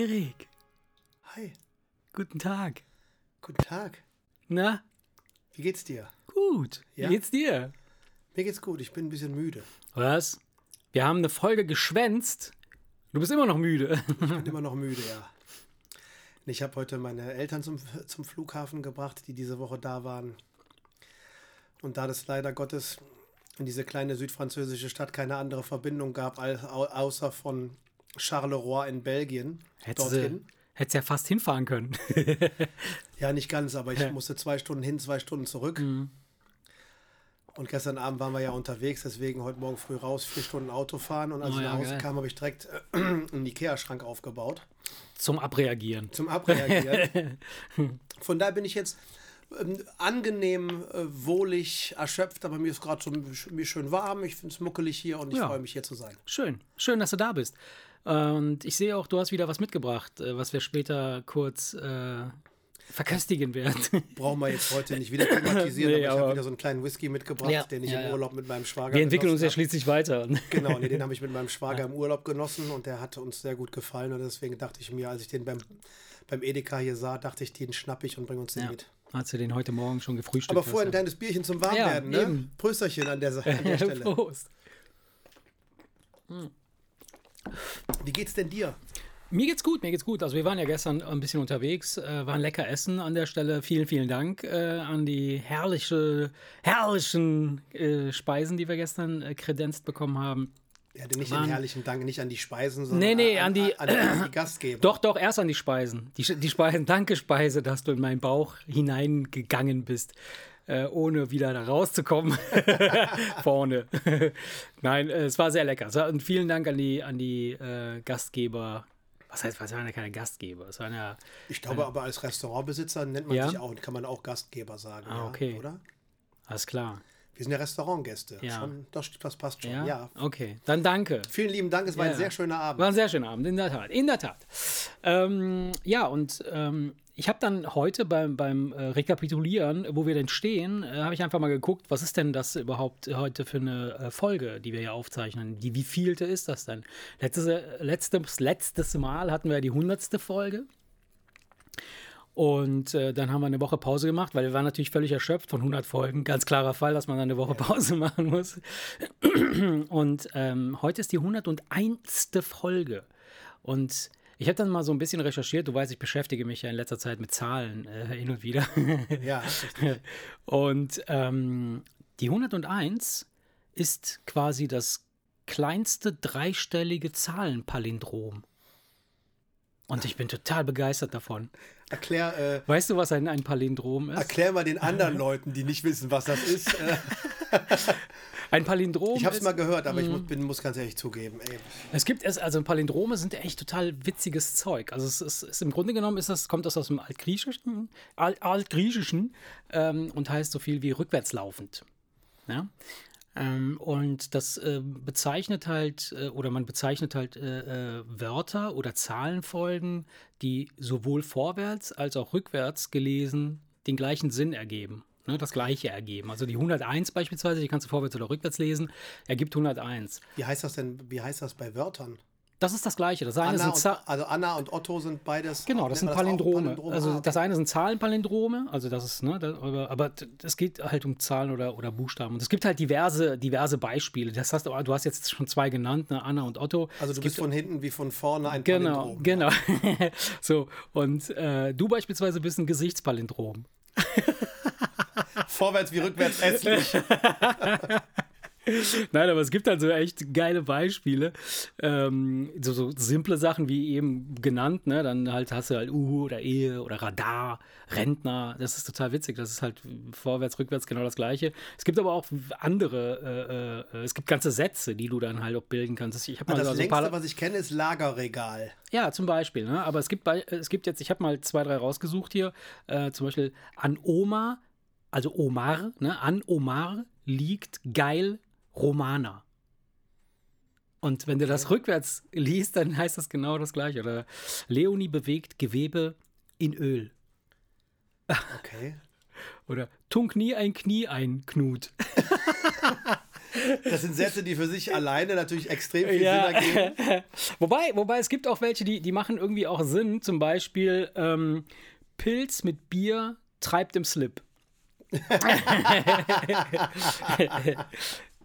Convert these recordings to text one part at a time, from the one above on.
Erik, Hi, guten Tag. guten Tag. Na, Wie geht's dir? gut. Ja? Wie geht's dir? Mir geht's gut, ich bin ein bisschen müde. Was? Wir haben eine Folge geschwänzt. Du bist immer noch müde. Ich bin immer noch müde, ja. Ich habe heute meine Eltern zum, zum Flughafen gebracht, die diese Woche da waren. Und da das leider Gottes in diese kleine südfranzösische Stadt keine andere Verbindung gab, außer von Charleroi in Belgien, Hättest dorthin. du hättest ja fast hinfahren können. Ja, nicht ganz, aber ich Ja. Mhm. musste zwei Stunden hin, zwei Stunden zurück. Und gestern Abend waren wir ja unterwegs, deswegen heute Morgen früh raus, vier Stunden Auto fahren. Und als Oh ich ja, nach Hause geil. kam, habe ich direkt äh, einen Ikea-Schrank aufgebaut Zum Abreagieren. zum Abreagieren. Von daher bin ich jetzt ähm, angenehm, äh, wohlig, erschöpft, aber mir ist gerade so mir schön warm. Ich finde es muckelig hier und ich Ja. freue mich hier zu sein. Schön. Schön, dass du da bist. Und ich sehe auch, du hast wieder was mitgebracht, äh, was wir später kurz äh, verköstigen werden. Brauchen wir jetzt heute nicht wieder thematisieren, Nee, aber ich habe wieder so einen kleinen Whisky mitgebracht, Ja, den ich ja, im ja. Urlaub mit meinem Schwager Wir entwickeln uns ja schließlich weiter. Genau, nee, den habe ich mit meinem Schwager im Urlaub genossen und der hat uns sehr gut gefallen. Und deswegen dachte ich mir, als ich den beim, beim Edeka hier sah, dachte ich, den schnapp ich und bringe uns den Ja. mit. Hast du den heute Morgen schon gefrühstückt? Aber vorher ein kleines Bierchen zum Warmwerden, Ja, ne? Prösterchen an der, an der Stelle. Prost. Wie geht's denn dir? Mir geht's gut, mir geht's gut. Also wir waren ja gestern ein bisschen unterwegs, äh, waren lecker essen an der Stelle. Vielen, vielen Dank äh, an die herrliche, herrlichen äh, Speisen, die wir gestern äh, kredenzt bekommen haben. Ja, nicht Waren- den herrlichen Dank, nicht an die Speisen, sondern Nee, nee, an die- an, an die Gastgeber. Doch, doch, erst an die Speisen. Die, die Speisen, danke Speise, dass du in meinen Bauch hineingegangen bist, äh, ohne wieder da rauszukommen. Vorne. Nein, äh, es war sehr lecker. Und vielen Dank an die, an die äh, Gastgeber. Was heißt, was waren ja keine Gastgeber? Es waren ja, Ich glaube aber als Restaurantbesitzer nennt man Ja? sich auch, kann man auch Gastgeber sagen. Ah, ja, okay. Oder? alles klar. Wir sind ja Restaurantgäste. Ja. Schon, das, das passt schon. Ja? Ja. Okay, dann danke. Vielen lieben Dank, es war Ja. ein sehr schöner Abend. War ein sehr schöner Abend, in der Tat. In der Tat. Ähm, ja, und ähm, ich habe dann heute beim, beim äh, Rekapitulieren, wo wir denn stehen, äh, habe ich einfach mal geguckt, was ist denn das überhaupt heute für eine äh, Folge, die wir hier aufzeichnen? Die, wie vielte ist das denn? Letztes, äh, letztes, letztes Mal hatten wir ja die hundertste Folge. Und äh, dann haben wir eine Woche Pause gemacht, weil wir waren natürlich völlig erschöpft von 100 Folgen. Ganz klarer Fall, dass man dann eine Woche Pause machen muss. Und ähm, heute ist die 101. Folge. Und ich habe dann mal so ein bisschen recherchiert. Du weißt, ich beschäftige mich ja in letzter Zeit mit Zahlen äh, hin und wieder. Ja, richtig. Und ähm, die 101 ist quasi das kleinste dreistellige Zahlenpalindrom. Und ich bin total begeistert davon. Erklär, äh, Weißt du, was ein, ein Palindrom ist? erklär mal den anderen Leuten, die nicht wissen, was das ist. Äh, Ein Palindrom ich habe es mal gehört, aber ich Mhm. muss, bin, muss ganz ehrlich zugeben. Ey, Es gibt es, also Palindrome sind echt total witziges Zeug. Also es ist, ist im Grunde genommen ist das, kommt das aus dem Altgriechischen, Alt, Altgriechischen ähm, und heißt so viel wie rückwärtslaufend. Ja? Ähm, und das äh, bezeichnet halt, äh, oder man bezeichnet halt äh, äh, Wörter oder Zahlenfolgen, die sowohl vorwärts als auch rückwärts gelesen den gleichen Sinn ergeben. Ne, das gleiche ergeben. Also die 101 beispielsweise, die kannst du vorwärts oder rückwärts lesen, ergibt 101. wie heißt das denn, wie heißt das bei Wörtern? Das ist das Gleiche. Das eine Anna sind und, also Anna und Otto sind beides. Genau, das sind Palindrome. Palindrome? Also Ah, das eine sind Zahlenpalindrome, also das ist, ne, das, aber, aber es geht halt um Zahlen oder, oder Buchstaben. Und es gibt halt diverse, diverse Beispiele. Das hast, du hast jetzt schon zwei genannt, ne, Anna und Otto. Also Es du gibt bist von hinten wie von vorne ein Genau, Palindrom. genau. so, und äh, du beispielsweise bist ein Gesichtspalindrom. Vorwärts wie rückwärts hässlich. Nein, aber es gibt halt so echt geile Beispiele. Ähm, so, so simple Sachen wie eben genannt, ne? Dann halt hast du halt U oder Ehe oder Radar, Rentner. Das ist total witzig. Das ist halt vorwärts, rückwärts genau das Gleiche. Es gibt aber auch andere, äh, äh, es gibt ganze Sätze, die du dann halt auch bilden kannst. Ich habe mal Das so längste, paar. was ich kenne, ist Lagerregal. Ja, zum Beispiel. Ne? Aber es gibt, bei, es gibt jetzt, ich habe mal zwei, drei rausgesucht hier. Äh, zum Beispiel an Oma, also Omar, ne? an Omar liegt geil Romana. Und wenn du das rückwärts liest, dann heißt das genau das gleiche. Oder Leonie bewegt Gewebe in Öl. Okay. Oder tunk nie ein Knie ein, Knut. Das sind Sätze, die für sich alleine natürlich extrem viel ja. Sinn ergeben. wobei, wobei es gibt auch welche, die, die machen irgendwie auch Sinn. Zum Beispiel ähm, Pilz mit Bier treibt im Slip.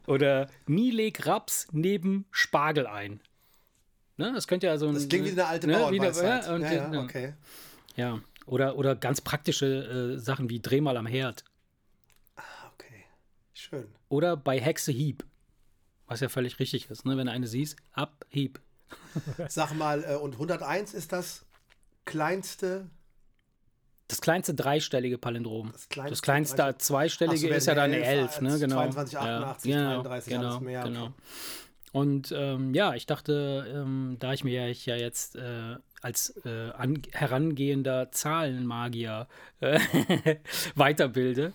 Oder nie leg Raps neben Spargel ein. Ne? Das könnte ja so ein. Das klingt wie eine alte ne? Bauernweisheit. Ja, ja, ja, okay. Ja, oder, oder ganz praktische äh, Sachen wie dreh mal am Herd. Ah, okay. Schön. Oder bei Hexe Hieb. Was ja völlig richtig ist, ne? Wenn du eine siehst, ab, Hieb. Sag mal, äh, und 101 ist das kleinste das kleinste dreistellige Palindrom. Das kleinste, das kleinste zweistellige so, ist ja dann eine 11, ne? Genau. 22, 88, ja, 33, genau, alles mehr. Genau. Okay. Und ähm, ja, ich dachte, ähm, da ich mir ja jetzt äh, als äh, an, herangehender Zahlenmagier äh, weiterbilde.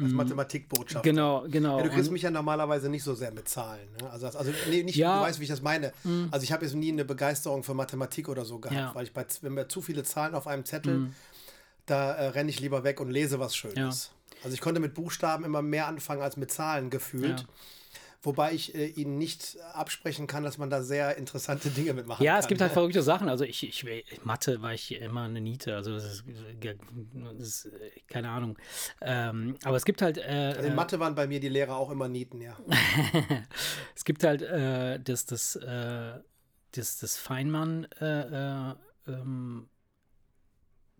Als Mathematikbotschaft. Genau, genau. Ja, du kriegst mich ja normalerweise nicht so sehr mit Zahlen. Ne? Also, also nee, nicht, ja. du weißt, wie ich das meine. Mhm. Also ich habe jetzt nie eine Begeisterung für Mathematik oder so gehabt, ja. weil ich bei, wenn wir zu viele Zahlen auf einem Zettel mhm da äh, renne ich lieber weg und lese was Schönes. Ja. Also ich konnte mit Buchstaben immer mehr anfangen als mit Zahlen gefühlt. Ja. Wobei ich äh, Ihnen nicht absprechen kann, dass man da sehr interessante Dinge mitmachen ja, kann. Ja, es gibt halt verrückte Sachen. Also ich, ich Mathe war ich immer eine Niete. Also das ist, das ist keine Ahnung. Ähm, aber es gibt halt. Äh, also in Mathe waren bei mir die Lehrer auch immer Nieten, ja. es gibt halt äh, das, das, äh, das, das Feinmann. Äh, äh ähm,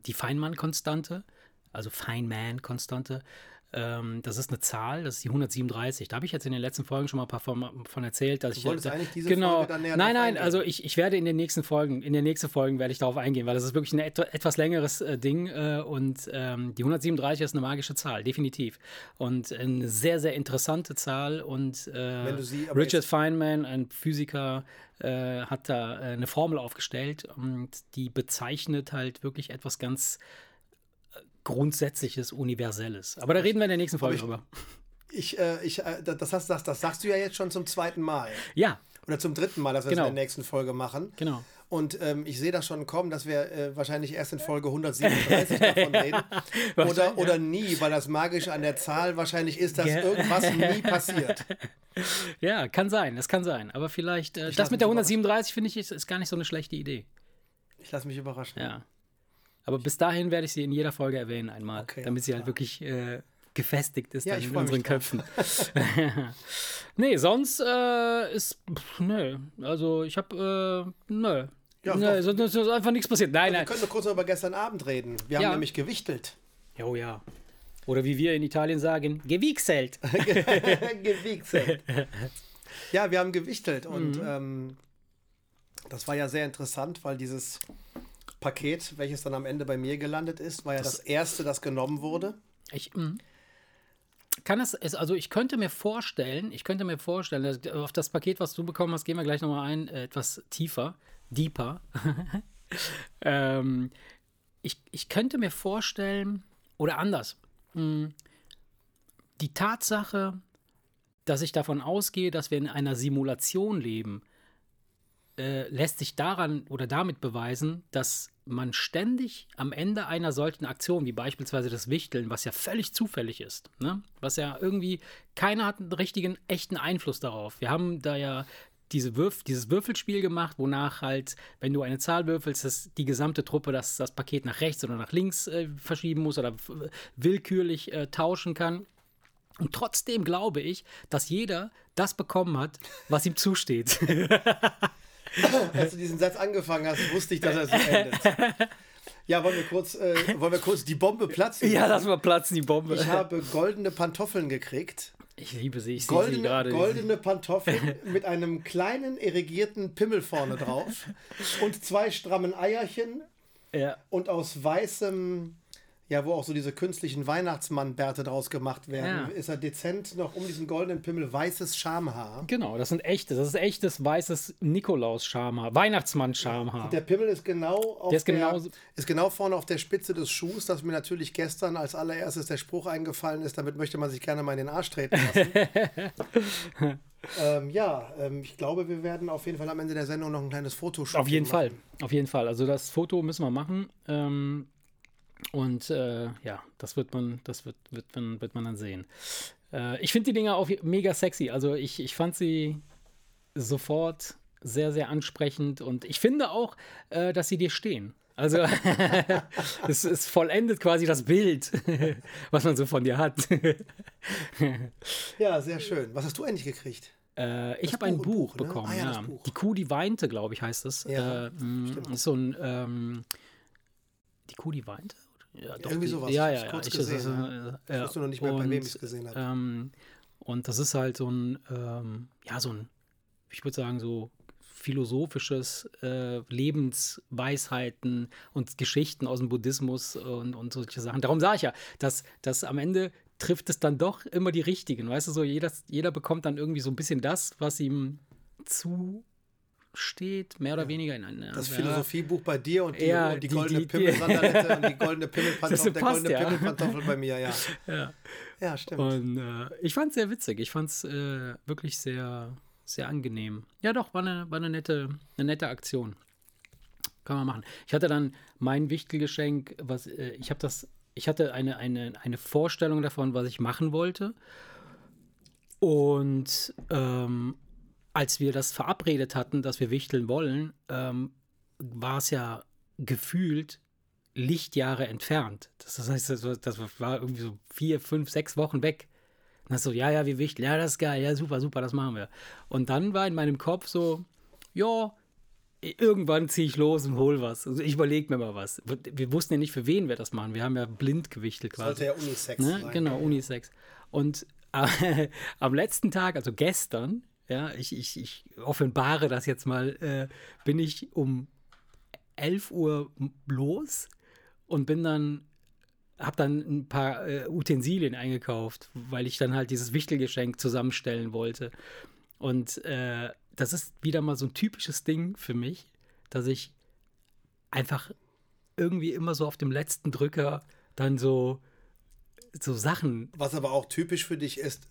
die Feynman-Konstante, also Feynman-Konstante, ähm, das ist eine Zahl, das ist die 137. Da habe ich jetzt in den letzten Folgen schon mal ein paar von, von erzählt, dass du ich wolltest äh, eigentlich diese genau, Folge dann näher Nein, nein, also ich, ich werde in den nächsten Folgen, in den nächsten Folgen werde ich darauf eingehen, weil das ist wirklich ein et etwas längeres äh, Ding äh, und ähm, die 137 ist eine magische Zahl, definitiv. Und eine sehr sehr interessante Zahl und äh, sie, Richard Feynman, ein Physiker, äh, hat da äh, eine Formel aufgestellt und die bezeichnet halt wirklich etwas ganz Grundsätzliches, Universelles. Aber da reden wir in der nächsten Folge ich, drüber. Ich, äh, ich, äh, das, das, das, das sagst du ja jetzt schon zum zweiten Mal. Ja. Oder zum dritten Mal, dass wir genau. das in der nächsten Folge machen. Genau. Und ähm, ich sehe das schon kommen, dass wir äh, wahrscheinlich erst in Folge 137 davon reden. Oder, oder nie, weil das Magische an der Zahl wahrscheinlich ist, dass ja. irgendwas nie passiert. Ja, kann sein, es kann sein. Aber vielleicht, äh, das mit der 137 finde ich ist, ist, gar nicht so eine schlechte Idee. Ich lasse mich überraschen. Ja. Aber bis dahin werde ich sie in jeder Folge erwähnen einmal, okay, damit sie halt wirklich äh, gefestigt ist ja, in unseren Köpfen. nee, sonst äh, ist, pff, nö, also ich habe, äh, nö. Ja, nö, so, ist einfach nichts passiert. Nein, also nein. Wir können nur kurz über gestern Abend reden. Wir haben ja. nämlich gewichtelt. Oh ja. Oder wie wir in Italien sagen, gewichselt. gewichselt. Ja, wir haben gewichtelt und mhm. ähm, das war ja sehr interessant, weil dieses Paket, welches dann am Ende bei mir gelandet ist, war ja das, das erste, das genommen wurde. Ich mh. kann es, also ich könnte mir vorstellen, ich könnte mir vorstellen, auf das Paket, was du bekommen hast, gehen wir gleich nochmal ein, äh, etwas tiefer, deeper. ähm, ich, ich könnte mir vorstellen, oder anders, mh, die Tatsache, dass ich davon ausgehe, dass wir in einer Simulation leben, äh, lässt sich daran oder damit beweisen, dass man ständig am Ende einer solchen Aktion, wie beispielsweise das Wichteln, was ja völlig zufällig ist, ne? was ja irgendwie, keiner hat einen richtigen, echten Einfluss darauf. Wir haben da ja diese Würf dieses Würfelspiel gemacht, wonach halt, wenn du eine Zahl würfelst, dass die gesamte Truppe das, das Paket nach rechts oder nach links äh, verschieben muss oder willkürlich äh, tauschen kann. Und trotzdem glaube ich, dass jeder das bekommen hat, was ihm zusteht. Als du diesen Satz angefangen hast, wusste ich, dass er so endet. Ja, wollen wir kurz, äh, wollen wir kurz die Bombe platzen? Ja, lass mal platzen, die Bombe. Ich habe goldene Pantoffeln gekriegt. Ich liebe sie, ich goldene, sehe sie gerade. Goldene Pantoffeln mit einem kleinen irrigierten Pimmel vorne drauf und zwei strammen Eierchen ja. und aus weißem ja, wo auch so diese künstlichen Weihnachtsmannbärte draus gemacht werden, ja. ist er dezent noch um diesen goldenen Pimmel weißes Schamhaar. Genau, das sind echte, das ist echtes weißes Nikolaus-Schamhaar, Weihnachtsmann-Schamhaar. Der Pimmel ist genau, auf der ist, der, genau, ist genau vorne auf der Spitze des Schuhs, dass mir natürlich gestern als allererstes der Spruch eingefallen ist, damit möchte man sich gerne mal in den Arsch treten lassen. ähm, ja, ähm, ich glaube, wir werden auf jeden Fall am Ende der Sendung noch ein kleines Foto Auf jeden machen. Fall, auf jeden Fall. Also das Foto müssen wir machen. Ähm, und äh, ja, das wird man, das wird, wird, man, wird man dann sehen. Äh, ich finde die Dinger auch mega sexy. Also ich, ich fand sie sofort sehr, sehr ansprechend und ich finde auch, äh, dass sie dir stehen. Also es, es vollendet quasi das Bild, was man so von dir hat. ja, sehr schön. Was hast du eigentlich gekriegt? Äh, ich habe ein Buch, Buch ne? bekommen. Ah, ja, ja. Buch. Die Kuh, die weinte, glaube ich, heißt es. Ja, äh, ist so ein ähm, Die Kuh, die weinte? Ja, doch, Irgendwie sowas. Ja, ja, ja. Ich, gesehen, das, ja. ich ja. wusste noch nicht mehr, und, bei wem ich es gesehen habe. Ähm, und das ist halt so ein, ähm, ja, so ein, ich würde sagen, so philosophisches äh, Lebensweisheiten und Geschichten aus dem Buddhismus und, und solche Sachen. Darum sage ich ja, dass, dass am Ende trifft es dann doch immer die richtigen. Weißt du, so jeder, jeder bekommt dann irgendwie so ein bisschen das, was ihm zu steht, mehr oder weniger in einem. Das ja, Philosophiebuch bei dir und die, ja, und die, die goldene Pimmelsandalette und die goldene Pimmelpantoffel, der goldene ja. Pimmelpantoffel bei mir, ja. Ja, ja stimmt. Und äh, ich fand es sehr witzig. Ich fand es äh, wirklich sehr, sehr angenehm. Ja, doch, war eine, war eine, nette, eine nette Aktion. Kann man machen. Ich hatte dann mein Wichtelgeschenk, was äh, ich habe das, ich hatte eine, eine, eine Vorstellung davon, was ich machen wollte. Und ähm, als wir das verabredet hatten, dass wir wichteln wollen, ähm, war es ja gefühlt Lichtjahre entfernt. Das, heißt, das, war irgendwie so vier, fünf, sechs Wochen weg. Und dann so, ja, ja, wir wichteln, ja, das ist geil, ja, super, super, das machen wir. Und dann war in meinem Kopf so, ja, irgendwann ziehe ich los und hol was. Also ich überlege mir mal was. Wir wussten ja nicht, für wen wir das machen. Wir haben ja blind gewichtelt quasi. Sollte ja Unisex ne? sein. Genau, Unisex. Und äh, am letzten Tag, also gestern, ja, ich, ich, ich offenbare das jetzt mal, äh, bin ich um 11 Uhr los und bin dann, habe dann ein paar äh, Utensilien eingekauft, weil ich dann halt dieses Wichtelgeschenk zusammenstellen wollte. Und äh, das ist wieder mal so ein typisches Ding für mich, dass ich einfach irgendwie immer so auf dem letzten Drücker dann so so Sachen. Was aber auch typisch für dich ist,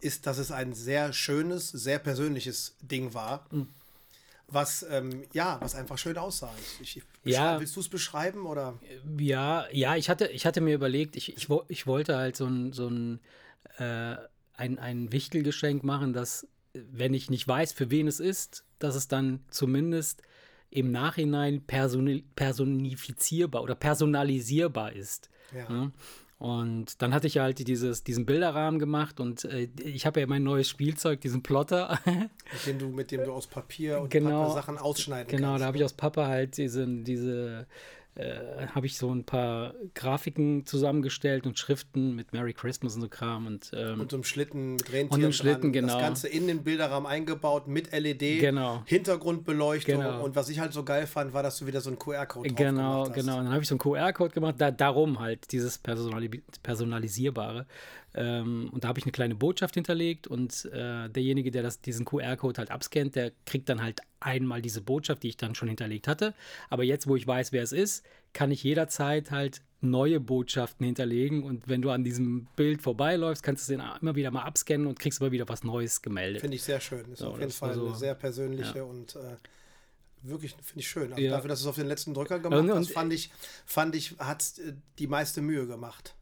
ist, dass es ein sehr schönes, sehr persönliches Ding war. Mhm. Was, ähm, ja, was einfach schön aussah. Ich, ich, ja. Willst du es beschreiben? Oder? Ja, ja, ich hatte, ich hatte mir überlegt, ich, ich, ich wollte halt so ein, so ein, äh, ein, ein Wichtelgeschenk machen, dass, wenn ich nicht weiß, für wen es ist, dass es dann zumindest im Nachhinein personifizierbar oder personalisierbar ist. Ja. Ne? Und dann hatte ich halt dieses, diesen Bilderrahmen gemacht und äh, ich habe ja mein neues Spielzeug, diesen Plotter. mit, dem du, mit dem du aus Papier und genau, Sachen ausschneiden genau, kannst. Genau, da habe ich aus Papa halt diese, diese äh, habe ich so ein paar Grafiken zusammengestellt und Schriften mit Merry Christmas und so Kram. Und, ähm, und so einem Schlitten mit Rentieren und einem Schlitten, dran. genau. Das Ganze in den Bilderrahmen eingebaut mit LED, genau. Hintergrundbeleuchtung. Genau. Und was ich halt so geil fand, war, dass du wieder so einen QR-Code genau, gemacht hast. Genau, Dann habe ich so einen QR-Code gemacht, da, darum halt dieses Personali Personalisierbare. Ähm, und da habe ich eine kleine Botschaft hinterlegt und äh, derjenige, der das, diesen QR-Code halt abscannt, der kriegt dann halt einmal diese Botschaft, die ich dann schon hinterlegt hatte. Aber jetzt, wo ich weiß, wer es ist, kann ich jederzeit halt neue Botschaften hinterlegen und wenn du an diesem Bild vorbeiläufst, kannst du es immer wieder mal abscannen und kriegst immer wieder was Neues gemeldet. Finde ich sehr schön. Ist so, auf jeden Fall so, eine sehr persönliche ja. und äh, wirklich, finde ich schön. Also ja. Dafür, dass du es auf den letzten Drücker gemacht und, hast, fand ich, fand ich, hat äh, die meiste Mühe gemacht.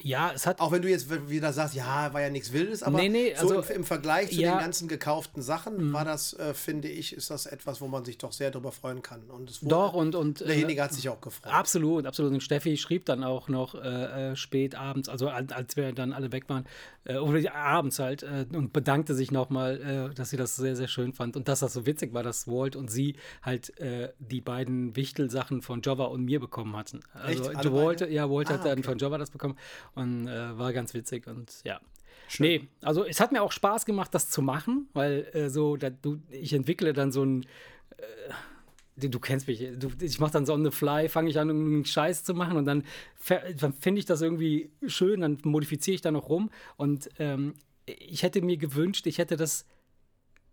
Ja, es hat. Auch wenn du jetzt wieder sagst, ja, war ja nichts Wildes, aber nee, nee, also, so im, im, Vergleich zu ja, den ganzen gekauften Sachen mhm. war das, äh, finde ich, ist das etwas, wo man sich doch sehr darüber freuen kann. Und es wurde, doch, und. und derjenige äh, hat sich auch gefreut. Absolut, absolut. Und Steffi schrieb dann auch noch äh, äh spät abends, also als wir dann alle weg waren, äh, oder abends halt, äh, und bedankte sich nochmal, dass sie das sehr, sehr schön fand. Und dass das so witzig war, dass Walt und sie halt die beiden Wichtel-Sachen von Jova und mir bekommen hatten. Also, Echt? Walt, ja, Walt ah, hat dann okay. von Jova das bekommen. Und äh, war ganz witzig und ja. Schön. Nee, also es hat mir auch Spaß gemacht, das zu machen, weil äh, so, da, du, ich entwickle dann so ein, äh, du kennst mich, du, ich mache dann so on the fly, fange ich an, einen Scheiß zu machen und dann, dann finde ich das irgendwie schön, dann modifiziere ich da noch rum und ähm, ich hätte mir gewünscht, ich hätte das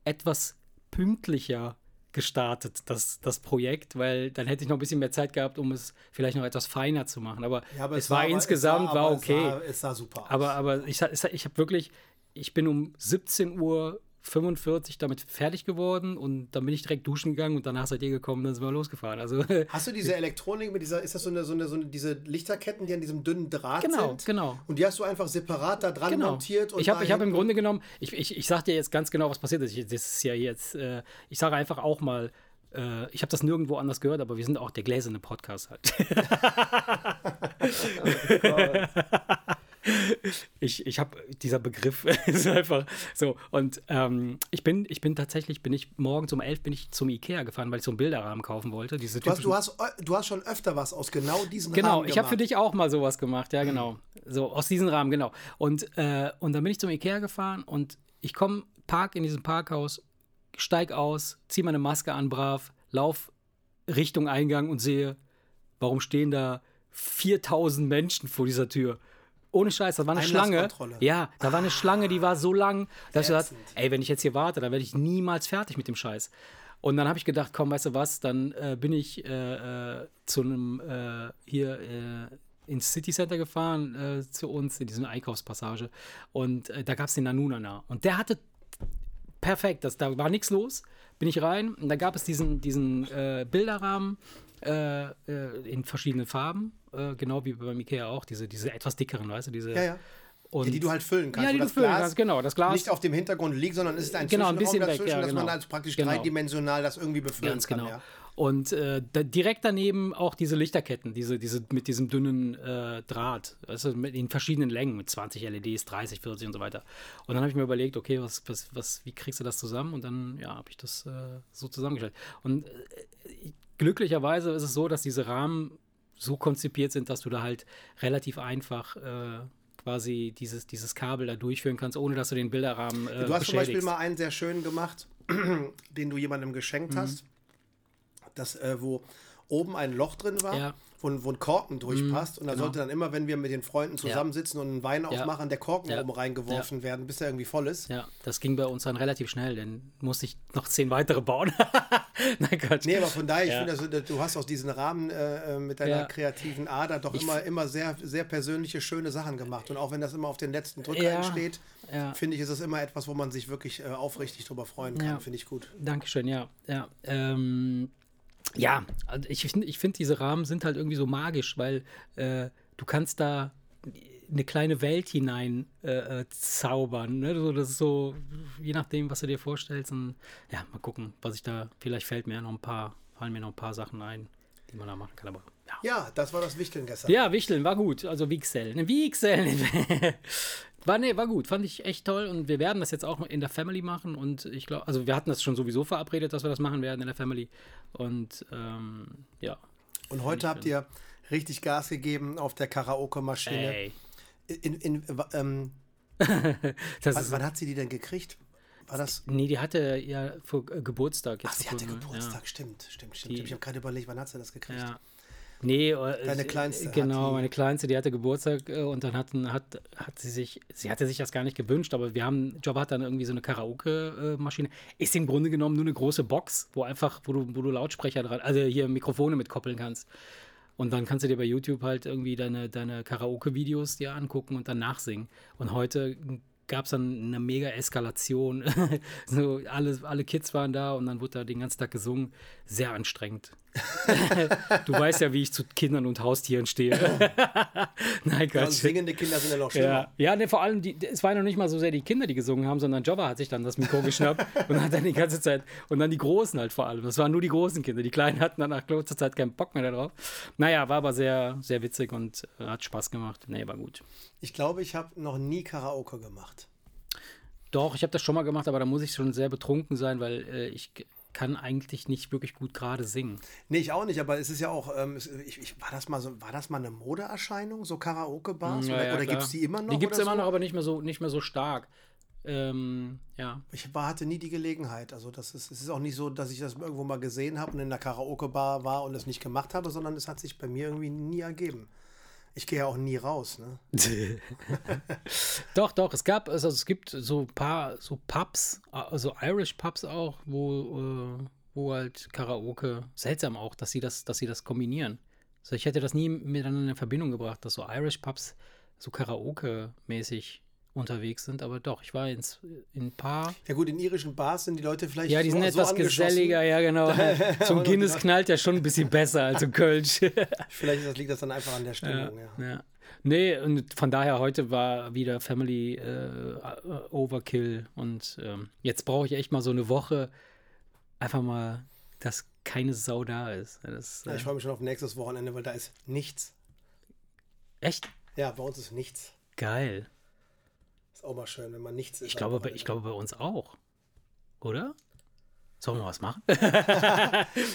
etwas pünktlicher gestartet, das, das Projekt, weil dann hätte ich noch ein bisschen mehr Zeit gehabt, um es vielleicht noch etwas feiner zu machen. Aber, ja, aber es, es, war, war insgesamt es war, war okay. Es sah, es sah super. Aus. Aber, aber ich, ich habe wirklich, ich bin um 17 Uhr 45 damit fertig geworden und dann bin ich direkt duschen gegangen und danach seid ihr gekommen, dann sind wir losgefahren. Also Hast du diese Elektronik mit dieser, ist das so eine, so eine, so eine diese Lichterketten, die an diesem dünnen Draht Genau, sind? genau. Und die hast du einfach separat da dran genau. montiert und ich habe hab im Grunde genommen, ich, ich, ich sag dir jetzt ganz genau, was passiert ist. Ich, das ist ja jetzt, äh, ich sage einfach auch mal, äh, ich habe das nirgendwo anders gehört, aber wir sind auch der gläserne Podcast halt. ich, ich habe dieser Begriff ist einfach so und ähm, ich bin ich bin tatsächlich bin ich morgens um elf bin ich zum Ikea gefahren, weil ich so einen Bilderrahmen kaufen wollte. Diese Du hast, du, hast, ö- du hast schon öfter was aus genau diesen Genau, Rahmen ich habe für dich auch mal sowas gemacht, ja, genau. So aus diesem Rahmen, genau. Und, äh, und dann bin ich zum Ikea gefahren und ich komme, park in diesem Parkhaus, steig aus, ziehe meine Maske an, brav, lauf Richtung Eingang und sehe, warum stehen da 4000 Menschen vor dieser Tür? Ohne Scheiß, da war eine Schlange. Ja, da war eine Schlange, die war so lang, dass ich Ätzend. ey, wenn ich jetzt hier warte, dann werde ich niemals fertig mit dem Scheiß. Und dann habe ich gedacht, komm, weißt du was, dann äh, bin ich äh, äh, zu einem äh, hier äh, ins City Center gefahren, zu uns in diese Einkaufspassage. Und da gab es den Nanunana. Und der hatte perfekt, das, da war nichts los. Bin ich rein und da gab es diesen, diesen Bilderrahmen äh, äh, in verschiedenen Farben, äh, genau wie beim Ikea auch, diese, diese etwas dickeren, weißt du, diese. Ja, ja. Und Die, die du halt füllen kannst. Ja, die du füllen Glas kannst, genau, das Glas- Nicht auf dem Hintergrund liegt, sondern es ist ein Genau, ein bisschen weg, dazwischen, ja, dass man genau. als praktisch Genau. dreidimensional das irgendwie befüllen Ganz kann. genau. Ja. Und äh, da, direkt daneben auch diese Lichterketten, diese, diese mit diesem dünnen äh, Draht, also mit in verschiedenen Längen, mit 20 LEDs, 30, 40 und so weiter. Und dann habe ich mir überlegt, okay, was, was, was, wie kriegst du das zusammen? Und dann, ja, habe ich das äh, so zusammengestellt. Und äh, glücklicherweise ist es so, dass diese Rahmen so konzipiert sind, dass du da halt relativ einfach äh, quasi dieses, dieses Kabel da durchführen kannst, ohne dass du den Bilderrahmen äh, Du hast zum Beispiel mal einen sehr schönen gemacht, den du jemandem geschenkt Mhm. hast, das, äh, wo oben ein Loch drin war, Ja. Wo, wo ein Korken durchpasst. Und da sollte dann immer, wenn wir mit den Freunden zusammensitzen und einen Wein aufmachen, der Korken oben reingeworfen werden, bis er irgendwie voll ist. Ja, das ging bei uns dann relativ schnell, denn musste ich noch zehn weitere bauen. Nein, Gott. Nee, aber von daher, ich finde, also, du hast aus diesen Rahmen äh, äh, mit deiner kreativen Ader doch immer, immer sehr, sehr persönliche, schöne Sachen gemacht. Und auch wenn das immer auf den letzten Drücker entsteht, finde ich, ist es immer etwas, wo man sich wirklich äh, aufrichtig drüber freuen kann. Finde ich gut. Dankeschön, ja. Ja, ähm, ja also ich finde, ich find, diese Rahmen sind halt irgendwie so magisch, weil äh, du kannst da eine kleine Welt hinein äh, äh, zaubern. Ne? So, das ist so, je nachdem, was du dir vorstellst. Und ja, mal gucken, was ich da, vielleicht fällt mir noch ein paar, fallen mir noch ein paar Sachen ein, die man da machen kann. Aber ja. Ja, das war das Wichteln gestern. Ja, Wichteln war gut. Also Wichsel. Ne, Wichsel. war, nee, war gut. Fand ich echt toll. Und wir werden das jetzt auch in der Family machen. Und ich glaube, also wir hatten das schon sowieso verabredet, dass wir das machen werden in der Family. Und ähm, ja. Und heute habt ihr richtig Gas gegeben auf der Karaoke-Maschine. Ey. In, in, ähm, wann, wann hat sie die denn gekriegt? War das. nee, die hatte ja vor Geburtstag jetzt. Ach, sie hatte? Geburtstag, stimmt, stimmt, stimmt. Die- ich habe gerade überlegt, wann hat sie das gekriegt? Ja. Nee, äh, Deine Kleinste Genau, meine Kleinste, die hatte Geburtstag äh, und dann hatten, hat, hat sie sich, sie hatte sich das gar nicht gewünscht, aber wir haben, Job hat dann irgendwie so eine Karaoke-Maschine. Ist im Grunde genommen nur eine große Box, wo einfach, wo du, wo du Lautsprecher dran, also hier Mikrofone mit koppeln kannst. Und dann kannst du dir bei YouTube halt irgendwie deine, deine Karaoke-Videos dir angucken und dann nachsingen. Und heute gab es dann eine mega Eskalation. so, alle, alle Kids waren da und dann wurde da den ganzen Tag gesungen. Sehr anstrengend. Du weißt ja, wie ich zu Kindern und Haustieren stehe. Nein, Ja, Gott. singende Kinder sind ja noch schlimmer. Ja, ja ne, vor allem, die, es waren noch nicht mal so sehr die Kinder, die gesungen haben, sondern Jobber hat sich dann das Mikro geschnappt und hat dann die ganze Zeit, und dann die Großen halt vor allem. Das waren nur die großen Kinder. Die Kleinen hatten dann nach kurzer Zeit keinen Bock mehr darauf. Naja, war aber sehr, sehr witzig und äh, hat Spaß gemacht. Nee, war gut. Ich glaube, ich habe noch nie Karaoke gemacht. Doch, ich habe das schon mal gemacht, aber da muss ich schon sehr betrunken sein, weil äh, ich kann eigentlich nicht wirklich gut gerade singen. Nee, ich auch nicht, aber es ist ja auch, ähm, ich, ich, war, das mal so, war das mal eine Modeerscheinung, so Karaoke-Bars? Ja, oder ja, oder gibt es die immer noch? Die gibt es immer so? noch, aber nicht mehr so, nicht mehr so stark. Ähm, ja. Ich war, hatte nie die Gelegenheit. Also das ist, es ist auch nicht so, dass ich das irgendwo mal gesehen habe und in der Karaoke-Bar war und es nicht gemacht habe, sondern es hat sich bei mir irgendwie nie ergeben. Ich gehe ja auch nie raus, ne? Doch, doch, es gab, also es gibt so ein paar so Pubs, also Irish Pubs auch, wo, äh, wo halt Karaoke, seltsam auch, dass sie das, dass sie das kombinieren. Also ich hätte das nie miteinander in Verbindung gebracht, dass so Irish Pubs so Karaoke-mäßig unterwegs sind, aber doch, ich war ins, in ein paar. Ja gut, in irischen Bars sind die Leute vielleicht Ja, die so, sind so etwas angeschossen. geselliger, ja genau. Zum Guinness knallt ja schon ein bisschen besser als im Kölsch. Vielleicht das, liegt das dann einfach an der Stimmung. Ja. ja. Nee, und von daher heute war wieder Family äh, Overkill und ähm, jetzt brauche ich echt mal so eine Woche einfach mal, dass keine Sau da ist. Das, Ja, äh, ich freue mich schon auf nächstes Wochenende, weil da ist nichts. echt Ja, bei uns ist nichts. geil. Ist auch mal schön, wenn man nichts ist. Ich glaube, bei, ich glaube bei uns auch. Oder? Sollen wir was machen?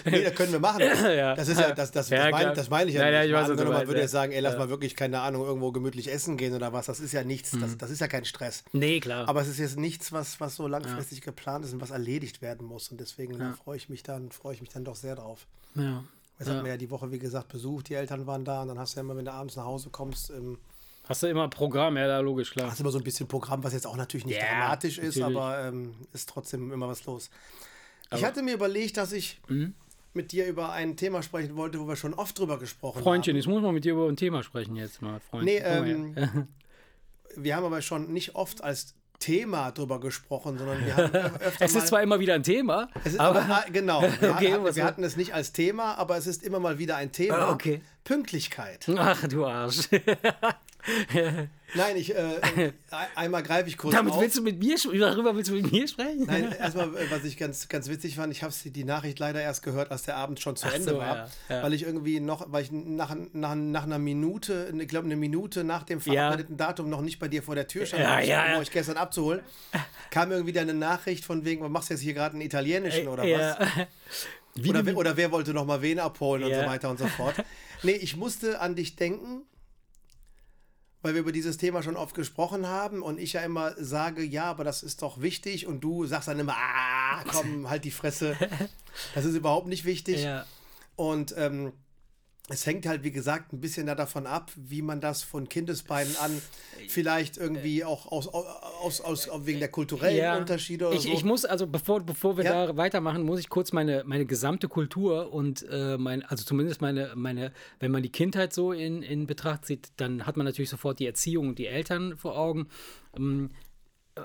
Nee, das können wir machen. Ja. Das ist ja, das, das, Ja, das, klar. meine, das meine ich ja Nein, nein, nicht. ich weiß, man würde ja. jetzt sagen, ey, lass mal wirklich, keine Ahnung, irgendwo gemütlich essen gehen oder was. Das ist ja nichts. Mhm. Das, das ist ja kein Stress. nee, klar. Aber es ist jetzt nichts, was, was so langfristig geplant ist und was erledigt werden muss. Und deswegen da freue ich mich dann, freue ich mich dann doch sehr drauf. ja. Jetzt hatten wir ja die Woche, wie gesagt, besucht, die Eltern waren da und dann hast du ja immer, wenn du abends nach Hause kommst, ähm, Hast du immer ein Programm? Ja, da logisch, klar. hast du immer so ein bisschen Programm, was jetzt auch natürlich nicht Ja, dramatisch ist, natürlich. aber ähm, ist trotzdem immer was los. ich Aber- hatte mir überlegt, dass ich Mhm. mit dir über ein Thema sprechen wollte, wo wir schon oft drüber gesprochen Freundchen, haben. ich muss mal mit dir über ein Thema sprechen jetzt mal, Freund. Nee, mal ähm. Wir haben aber schon nicht oft als Thema drüber gesprochen, sondern wir haben öfter es mal ist zwar immer wieder ein Thema, ist aber aber, ah, genau. Wir, Okay, hatten, wir hatten es nicht als Thema, aber es ist immer mal wieder ein Thema. Ah, okay. Pünktlichkeit. ach du Arsch. Nein, ich äh, äh, einmal greife ich kurz Damit auf. willst du mit mir darüber willst du mit mir sprechen? Nein, erstmal, äh, was ich ganz, ganz witzig fand, ich habe die Nachricht leider erst gehört, als der Abend schon zu Ach Ende so, war. ja, ja. Weil ich irgendwie noch, weil ich nach, nach, nach einer Minute, ich glaube eine Minute nach dem verabredeten Datum noch nicht bei dir vor der Tür stand, Ja, um ja, ja. euch gestern abzuholen, kam irgendwie deine Nachricht von wegen, was machst du jetzt hier gerade einen italienischen oder was? ja. Oder, oder wer wollte noch mal wen abholen und Ja. so weiter und so fort. Nee, ich musste an dich denken, weil wir über dieses Thema schon oft gesprochen haben und ich ja immer sage, ja, aber das ist doch wichtig und du sagst dann immer, ah, komm, halt die Fresse. Das ist überhaupt nicht wichtig. ja. Und ähm, es hängt halt, wie gesagt, ein bisschen da davon ab, wie man das von Kindesbeinen an vielleicht irgendwie auch aus, aus, aus, aus wegen der kulturellen Unterschiede oder ich, so. ich muss, also bevor, bevor wir Ja. da weitermachen, muss ich kurz meine, meine gesamte Kultur und äh, mein, also zumindest meine, meine, wenn man die Kindheit so in, in Betracht zieht, dann hat man natürlich sofort die Erziehung und die Eltern vor Augen. Ähm,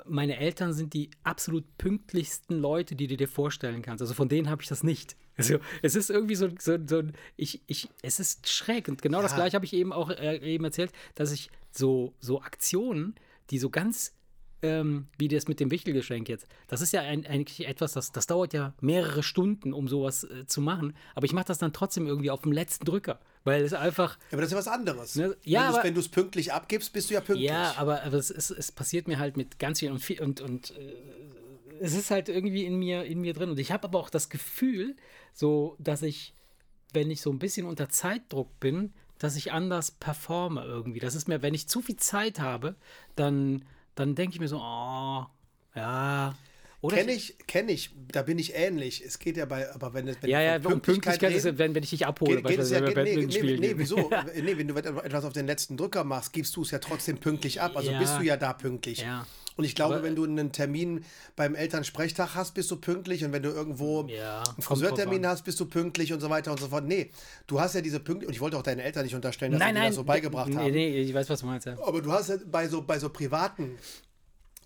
meine Eltern sind die absolut pünktlichsten Leute, die du dir vorstellen kannst. Also von denen habe ich das nicht. Also es ist irgendwie so, so, so ein- ich, ich, es ist schräg. Und genau das Ja. gleiche habe ich eben auch äh, eben erzählt, dass ich so, so Aktionen, die so ganz, ähm, wie das mit dem Wichtelgeschenk jetzt, das ist ja ein, eigentlich etwas, das, das dauert ja mehrere Stunden, um sowas äh, zu machen. Aber ich mache das dann trotzdem irgendwie auf dem letzten Drücker, weil es einfach, aber das ist ja was anderes. Ne, ja, wenn du es pünktlich abgibst, bist du ja pünktlich. Ja, aber, aber es, ist, es passiert mir halt mit ganz viel und, viel, und, und äh, es ist halt irgendwie in mir, in mir drin. Und ich habe aber auch das Gefühl, so, dass ich, wenn ich so ein bisschen unter Zeitdruck bin, dass ich anders performe irgendwie. Das ist mir, wenn ich zu viel Zeit habe, dann, dann denke ich mir so, oh, ja. Kenne ich, kenne ich, da bin ich ähnlich. Es geht ja bei, aber wenn es wenn Ja, ja, und Pünktlichkeit ist, wenn, wenn ich dich abhole, geht, geht es ja, geht, nee, nee, nee, gehen. wieso? nee, wenn du etwas auf den letzten Drücker machst, gibst du es ja trotzdem pünktlich ab. Also Ja. bist du ja da pünktlich. Ja. Und ich glaube, Aber- wenn du einen Termin beim Elternsprechtag hast, bist du pünktlich. Und wenn du irgendwo Ja, einen Friseurtermin hast, bist du pünktlich und so weiter und so fort. Nee, du hast ja diese Pünktlichkeit. Und ich wollte auch deinen Eltern nicht unterstellen, dass Nein, sie dir nein. das so beigebracht nee, haben. Nee, ich weiß, was du meinst. Ja. Aber du hast ja bei so, bei so privaten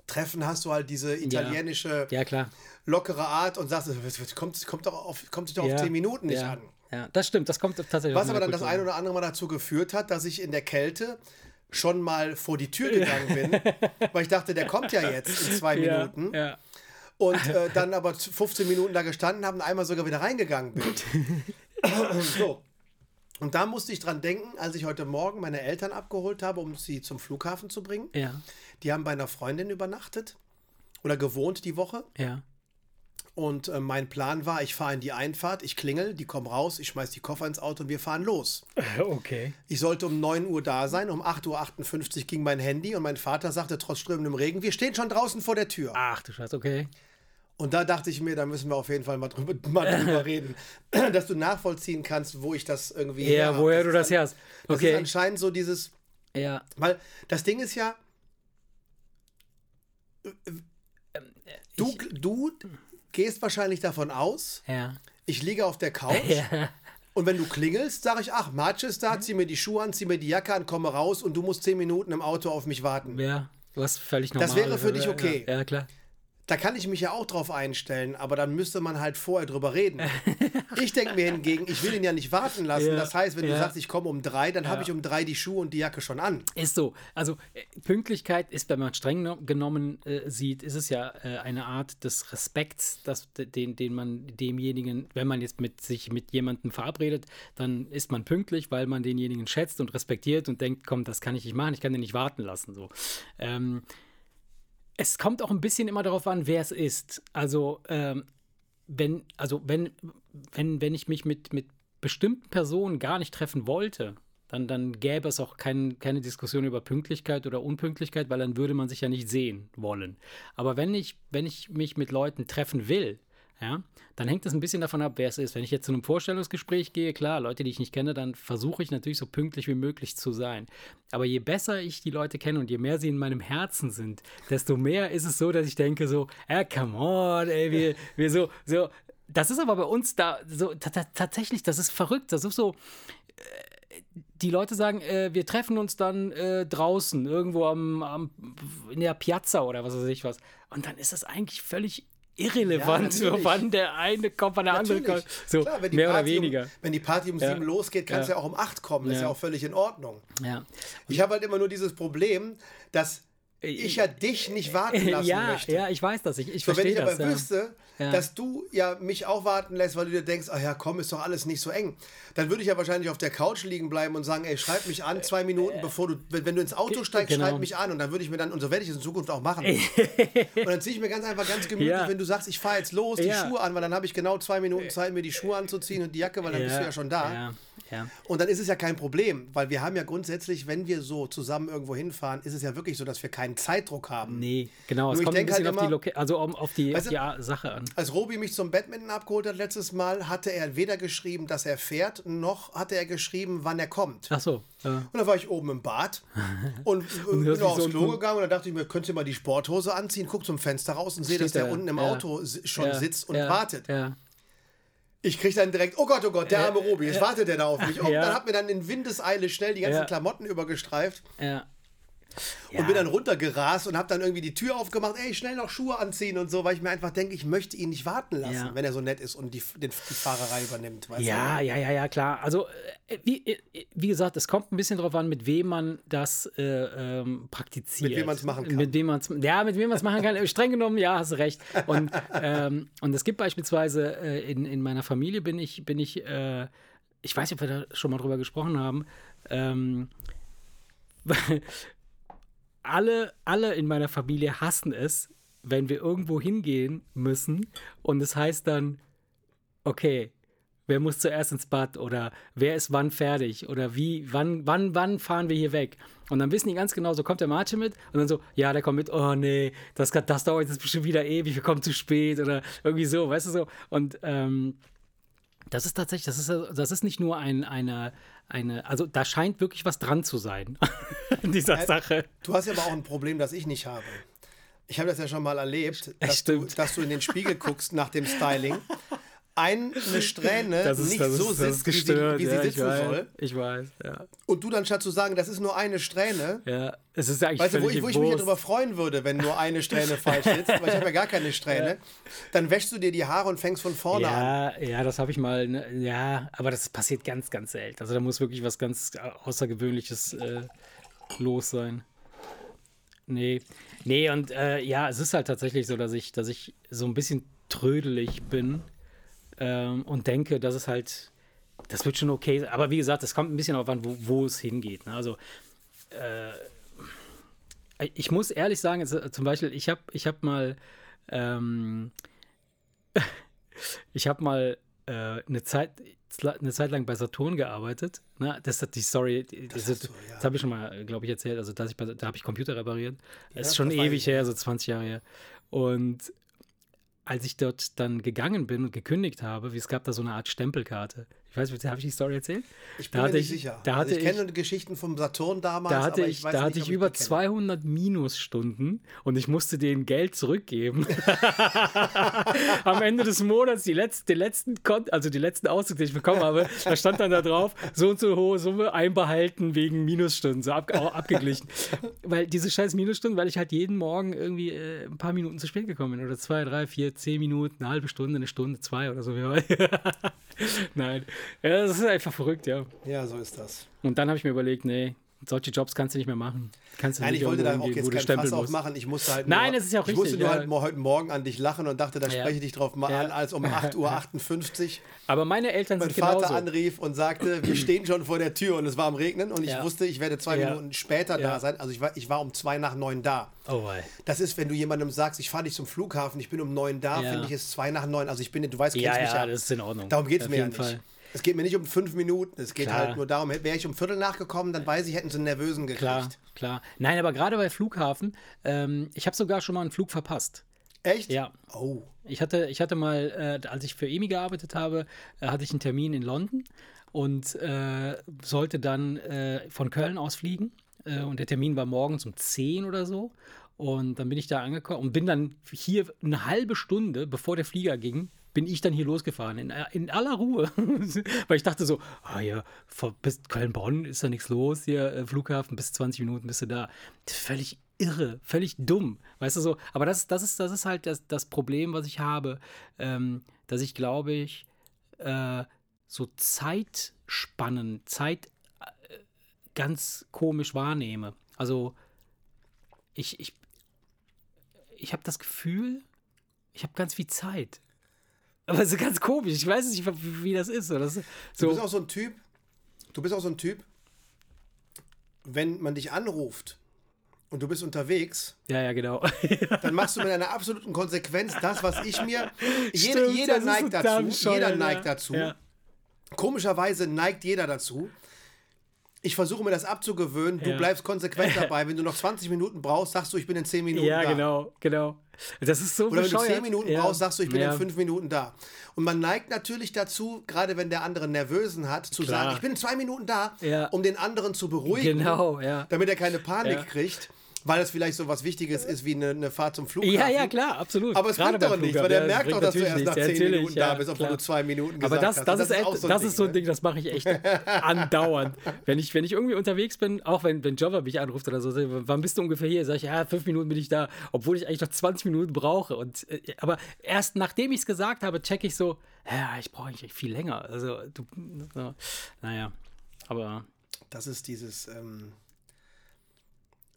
Treffen hast du halt diese italienische ja, klar. lockere Art und sagst, es kommt, kommt doch auf, kommt sich doch ja. auf 10 Minuten nicht ja. an. Ja, das stimmt, das kommt tatsächlich Was aber dann das ein oder andere Mal dazu geführt hat, dass ich in der Kälte schon mal vor die Tür gegangen bin, weil ich dachte, der kommt ja jetzt in zwei ja, Minuten. Ja. Und äh, dann aber 15 Minuten da gestanden habe und einmal sogar wieder reingegangen bin. so. Und da musste ich dran denken, als ich heute Morgen meine Eltern abgeholt habe, um sie zum Flughafen zu bringen. Ja, Die haben bei einer Freundin übernachtet oder gewohnt die Woche. ja. Und äh, mein Plan war, ich fahre in die Einfahrt, ich klingel, die kommen raus, ich schmeiß die Koffer ins Auto und wir fahren los. Okay. Ich sollte um 9 Uhr da sein, um 8.58 Uhr ging mein Handy und mein Vater sagte trotz strömendem Regen, wir stehen schon draußen vor der Tür. Ach du Scheiße, okay. Und da dachte ich mir, da müssen wir auf jeden Fall mal drüber, mal drüber reden, dass du nachvollziehen kannst, wo ich das irgendwie Ja, woher Das du das her hast. Das ist Okay. anscheinend so dieses, Ja, weil das Ding ist ja, du, du gehst wahrscheinlich davon aus, ja. ich liege auf der Couch Ja, und wenn du klingelst, sage ich, ach, Marge ist da, zieh mir die Schuhe an, zieh mir die Jacke an, komme raus und du musst zehn Minuten im Auto auf mich warten. ja. Was völlig normal Das wäre für dich okay. Ja, ja, klar. Da kann ich mich ja auch drauf einstellen, aber dann müsste man halt vorher drüber reden. Ich denke mir hingegen, ich will ihn ja nicht warten lassen. Ja, Das heißt, wenn du ja. sagst, ich komme um drei, dann habe Ja. ich um drei die Schuhe und die Jacke schon an. Ist so. Also äh, Pünktlichkeit ist, wenn man streng no- genommen äh, sieht, ist es ja äh, eine Art des Respekts, dass, den, den man demjenigen, wenn man jetzt mit sich mit jemandem verabredet, dann ist man pünktlich, weil man denjenigen schätzt und respektiert und denkt, komm, das kann ich nicht machen, ich kann den nicht warten lassen. So. Ähm, es kommt auch ein bisschen immer darauf an, wer es ist. Also, ähm, wenn, also wenn, wenn, wenn ich mich mit, mit bestimmten Personen gar nicht treffen wollte, dann, dann gäbe es auch kein, keine Diskussion über Pünktlichkeit oder Unpünktlichkeit, weil dann würde man sich ja nicht sehen wollen. Aber wenn ich, wenn ich mich mit Leuten treffen will, ja, dann hängt es ein bisschen davon ab, wer es ist. Wenn ich jetzt zu einem Vorstellungsgespräch gehe, klar, Leute, die ich nicht kenne, dann versuche ich natürlich so pünktlich wie möglich zu sein. Aber je besser ich die Leute kenne und je mehr sie in meinem Herzen sind, desto mehr ist es so, dass ich denke so, ja, come on, ey, wir, wir so, so. Das ist aber bei uns da so ta- ta- tatsächlich, das ist verrückt. Das ist so, die Leute sagen, äh, wir treffen uns dann äh, draußen, irgendwo am, am, in der Piazza oder was weiß ich was. Und dann ist das eigentlich völlig irrelevant, Ja, wann der eine kommt, wann der andere Natürlich. kommt. So, Klar, wenn die mehr oder Party weniger. Um, wenn die Party um Ja. sieben losgeht, kann es Ja. ja. auch um acht kommen. Das ist Ja. ja auch völlig in Ordnung. Ja. Ich habe halt immer nur dieses Problem, dass ich ja dich nicht warten lassen ja, möchte. ja, ich weiß das. Ich, ich So, wenn verstehe ich aber das. ja. wüsste, Ja. dass du ja mich auch warten lässt, weil du dir denkst, ach ja, komm, ist doch alles nicht so eng, dann würde ich ja wahrscheinlich auf der Couch liegen bleiben und sagen, ey, schreib mich an, zwei Minuten, bevor du, wenn, wenn du ins Auto steigst, genau. schreib mich an und dann würde ich mir dann, und so werde ich es in Zukunft auch machen. und dann ziehe ich mir ganz einfach ganz gemütlich, Ja. wenn du sagst, ich fahre jetzt los, die. Schuhe an, weil dann habe ich genau zwei Minuten Zeit, mir die Schuhe anzuziehen und die Jacke, weil dann bist du ja schon da. Ja. Und dann ist es ja kein Problem, weil wir haben ja grundsätzlich, wenn wir so zusammen irgendwo hinfahren, ist es ja wirklich so, dass wir keinen Zeitdruck haben. Nee, genau. Es Nur ich kommt ein denk bisschen halt auf die, immer- also um, auf die, auf Weißt du- die Sache an. Als Robi mich zum Badminton abgeholt hat letztes Mal, hatte er weder geschrieben, dass er fährt, noch hatte er geschrieben, wann er kommt. Ach so. Ja. Und dann war ich oben im Bad und, äh, bin aufs so Klo gegangen und dann dachte ich mir, könnt ihr mal die Sporthose anziehen, guck zum Fenster raus und sehe, dass der da, unten im ja. Auto si- schon sitzt und wartet. Ja. Ich krieg dann direkt, oh Gott, oh Gott, der arme Robi, jetzt wartet der da auf mich. Und Ja. dann hat mir dann in Windeseile schnell die ganzen Ja. Klamotten übergestreift Ja. Und bin dann runtergerast und habe dann irgendwie die Tür aufgemacht, ey, schnell noch Schuhe anziehen und so, weil ich mir einfach denke, ich möchte ihn nicht warten lassen, Ja. wenn er so nett ist und die, den, die Fahrerei übernimmt. Ja, ja, ja, ja, klar. Also, äh, wie, äh, wie gesagt, es kommt ein bisschen darauf an, mit wem man das äh, ähm, praktiziert. Mit wem man's machen kann. Mit wem man's, ja, mit wem man es machen kann. Streng genommen, ja, hast du recht. Und, ähm, und es gibt beispielsweise äh, in, in meiner Familie bin ich, bin ich, äh, ich weiß nicht, ob wir da schon mal drüber gesprochen haben, ähm, alle, alle in meiner Familie hassen es, wenn wir irgendwo hingehen müssen und es heißt dann, okay, wer muss zuerst ins Bad oder wer ist wann fertig oder wie, wann, wann, wann fahren wir hier weg? Und dann wissen die ganz genau, so kommt der Martin mit und dann so, ja, der kommt mit, oh nee, das, das dauert jetzt bestimmt wieder ewig, wir kommen zu spät oder irgendwie so, weißt du so. Und ähm, das ist tatsächlich, das ist, das ist nicht nur ein, eine, eine, also da scheint wirklich was dran zu sein in dieser Sache. Du hast ja aber auch ein Problem, das ich nicht habe. Ich habe das ja schon mal erlebt, dass du, dass du in den Spiegel guckst nach dem Styling. Eine Strähne ist, nicht ist, so sitzt, gestört. wie sie, wie ja, sie sitzen weiß, soll. Ich weiß, ja. Und du dann statt zu sagen, das ist nur eine Strähne, Ja, es ist eigentlich Weißt du, wo ich, wo ich mich ja darüber freuen würde, wenn nur eine Strähne falsch sitzt, weil ich habe ja gar keine Strähne, dann wäschst du dir die Haare und fängst von vorne an. Ja, ja, das habe ich mal. Ne, ja, aber das passiert ganz, ganz selten. Also da muss wirklich was ganz Außergewöhnliches äh, los sein. Nee, nee, und äh, ja, es ist halt tatsächlich so, dass ich, dass ich so ein bisschen trödelig bin ähm, und denke, dass es halt, das wird schon okay. Aber wie gesagt, es kommt ein bisschen auf an, wo, wo es hingeht. Ne? Also äh, ich muss ehrlich sagen, äh, zum Beispiel, ich habe ich hab mal ähm, ich habe mal äh, eine, Zeit, eine Zeit lang bei Saturn gearbeitet. Ne? Das hat die Story, das, das, ja. das habe ich schon mal, glaube ich, erzählt. Also, dass ich bei, da habe ich Computer repariert. Das ist schon ewig her, so 20 Jahre her. Und als ich dort dann gegangen bin und gekündigt habe, wie es gab da so eine Art Stempelkarte. Ich weiß nicht, habe ich die Story erzählt? Ich bin Da mir nicht ich- sicher. da also ich kenne ich- Geschichten vom Saturn damals, Da hatte ich, ich da nicht, hatte ob ich die über kenne. 200 Minusstunden und ich musste denen Geld zurückgeben. Am Ende des Monats, die letzten, den letzten Kon also die letzten Auszug, den ich bekommen habe, da stand dann da drauf, so und so hohe Summe einbehalten wegen Minusstunden, so ab, abgeglichen. weil diese scheiß Minusstunden, weil ich halt jeden Morgen irgendwie äh, ein paar Minuten zu spät gekommen bin. Oder zwei, drei, vier, zehn Minuten, eine halbe Stunde, eine Stunde, zwei oder so. Nein. Ja, das ist einfach verrückt, ja. Ja, so ist das. Und dann habe ich mir überlegt, nee, solche Jobs kannst du nicht mehr machen. Kannst du Nein, nicht ich wollte da auch jetzt du kein Fass aufmachen. Ich musste halt Nein, nur, das ist ja auch Ich musste richtig, nur ja. halt heute Morgen an dich lachen und dachte, da Ja. spreche ich dich drauf mal Ja. an, als um 8.58 Uhr Aber meine Eltern mein sind Vater genauso. anrief und sagte, wir stehen schon vor der Tür und es war am Regnen und ich wusste, ich werde zwei. Minuten später da sein. Also ich war, ich war um zwei nach neun da. Oh, wei. Das ist, wenn du jemandem sagst, ich fahre dich zum Flughafen, ich bin um neun da, finde ich es zwei nach neun. Also ich bin, du weißt, kennst Ja, mich ja, ja. das ist in Ordnung. Darum geht es mir ja jeden nicht. Fall. Es geht mir nicht um fünf Minuten. Es geht Klar. halt nur darum, wäre ich um Viertel nachgekommen, dann weiß ich, hätten sie einen Nervösen gekriegt. Klar, klar. Nein, aber gerade bei Flughafen, ähm, ich habe sogar schon mal einen Flug verpasst. Echt? Ja. Oh. Ich hatte, ich hatte mal, äh, als ich für EMI gearbeitet habe, äh, hatte ich einen Termin in London und äh, sollte dann äh, von Köln aus fliegen. Äh, und der Termin war morgens um 10 oder so. Und dann bin ich da angekommen und bin dann hier eine halbe Stunde, bevor der Flieger ging, bin ich dann hier losgefahren, in, in aller Ruhe. Weil ich dachte so, ah ja, bis Köln-Bonn ist da nichts los, hier äh, Flughafen, bis 20 Minuten bist du da. Völlig irre, völlig dumm. Weißt du so, aber das, das, ist, das ist halt das, das Problem, was ich habe, ähm, dass ich glaube ich, äh, so Zeitspannen, Zeit äh, ganz komisch wahrnehme. Also ich, ich, ich habe das Gefühl, ich habe ganz viel Zeit. Aber es ist ganz komisch. Ich weiß nicht, wie, wie das ist. So, das, ist Du bist so, auch so ein Typ, du bist auch so ein Typ, wenn man dich anruft und du bist unterwegs, ja, ja, genau. dann machst du mit einer absoluten Konsequenz das, was ich mir. Jeder, Stimmt, jeder neigt dazu. bescheuert, Jeder ja. neigt dazu. Ja. Komischerweise neigt jeder dazu. Ich versuche mir das abzugewöhnen. Du Ja. bleibst konsequent dabei. Wenn du noch 20 Minuten brauchst, sagst du, ich bin in 10 Minuten ja, da. genau, genau. Das ist so Oder wenn du bescheuert. 10 Minuten ja. brauchst, sagst du, ich bin ja. in 5 Minuten da. Und man neigt natürlich dazu, gerade wenn der andere Nervösen hat, zu Klar. sagen, ich bin in 2 Minuten da, Ja. um den anderen zu beruhigen. Genau, ja. damit er keine Panik kriegt, weil es vielleicht so was Wichtiges ist wie eine, eine Fahrt zum Flughafen. Ja, ja, klar, absolut. Aber es Gerade bringt doch nichts, weil der Ja, merkt doch, dass du erst nach nichts. 10 Ja, Minuten natürlich, da ja, bist, obwohl klar. du zwei Minuten gesagt Aber das, hast. das, Und ist, echt, so ein das Ding, ist so ein ne? Ding, das mache ich echt andauernd. Wenn ich, wenn ich irgendwie unterwegs bin, auch wenn, wenn Jobber mich anruft oder so, wann bist du ungefähr hier? Sag ich, ja, fünf Minuten bin ich da, obwohl ich eigentlich noch 20 Minuten brauche. Und, äh, aber erst nachdem ich es gesagt habe, checke ich so, ja, ich brauche eigentlich viel länger. Also, du, so, naja, aber Das ist dieses, ähm,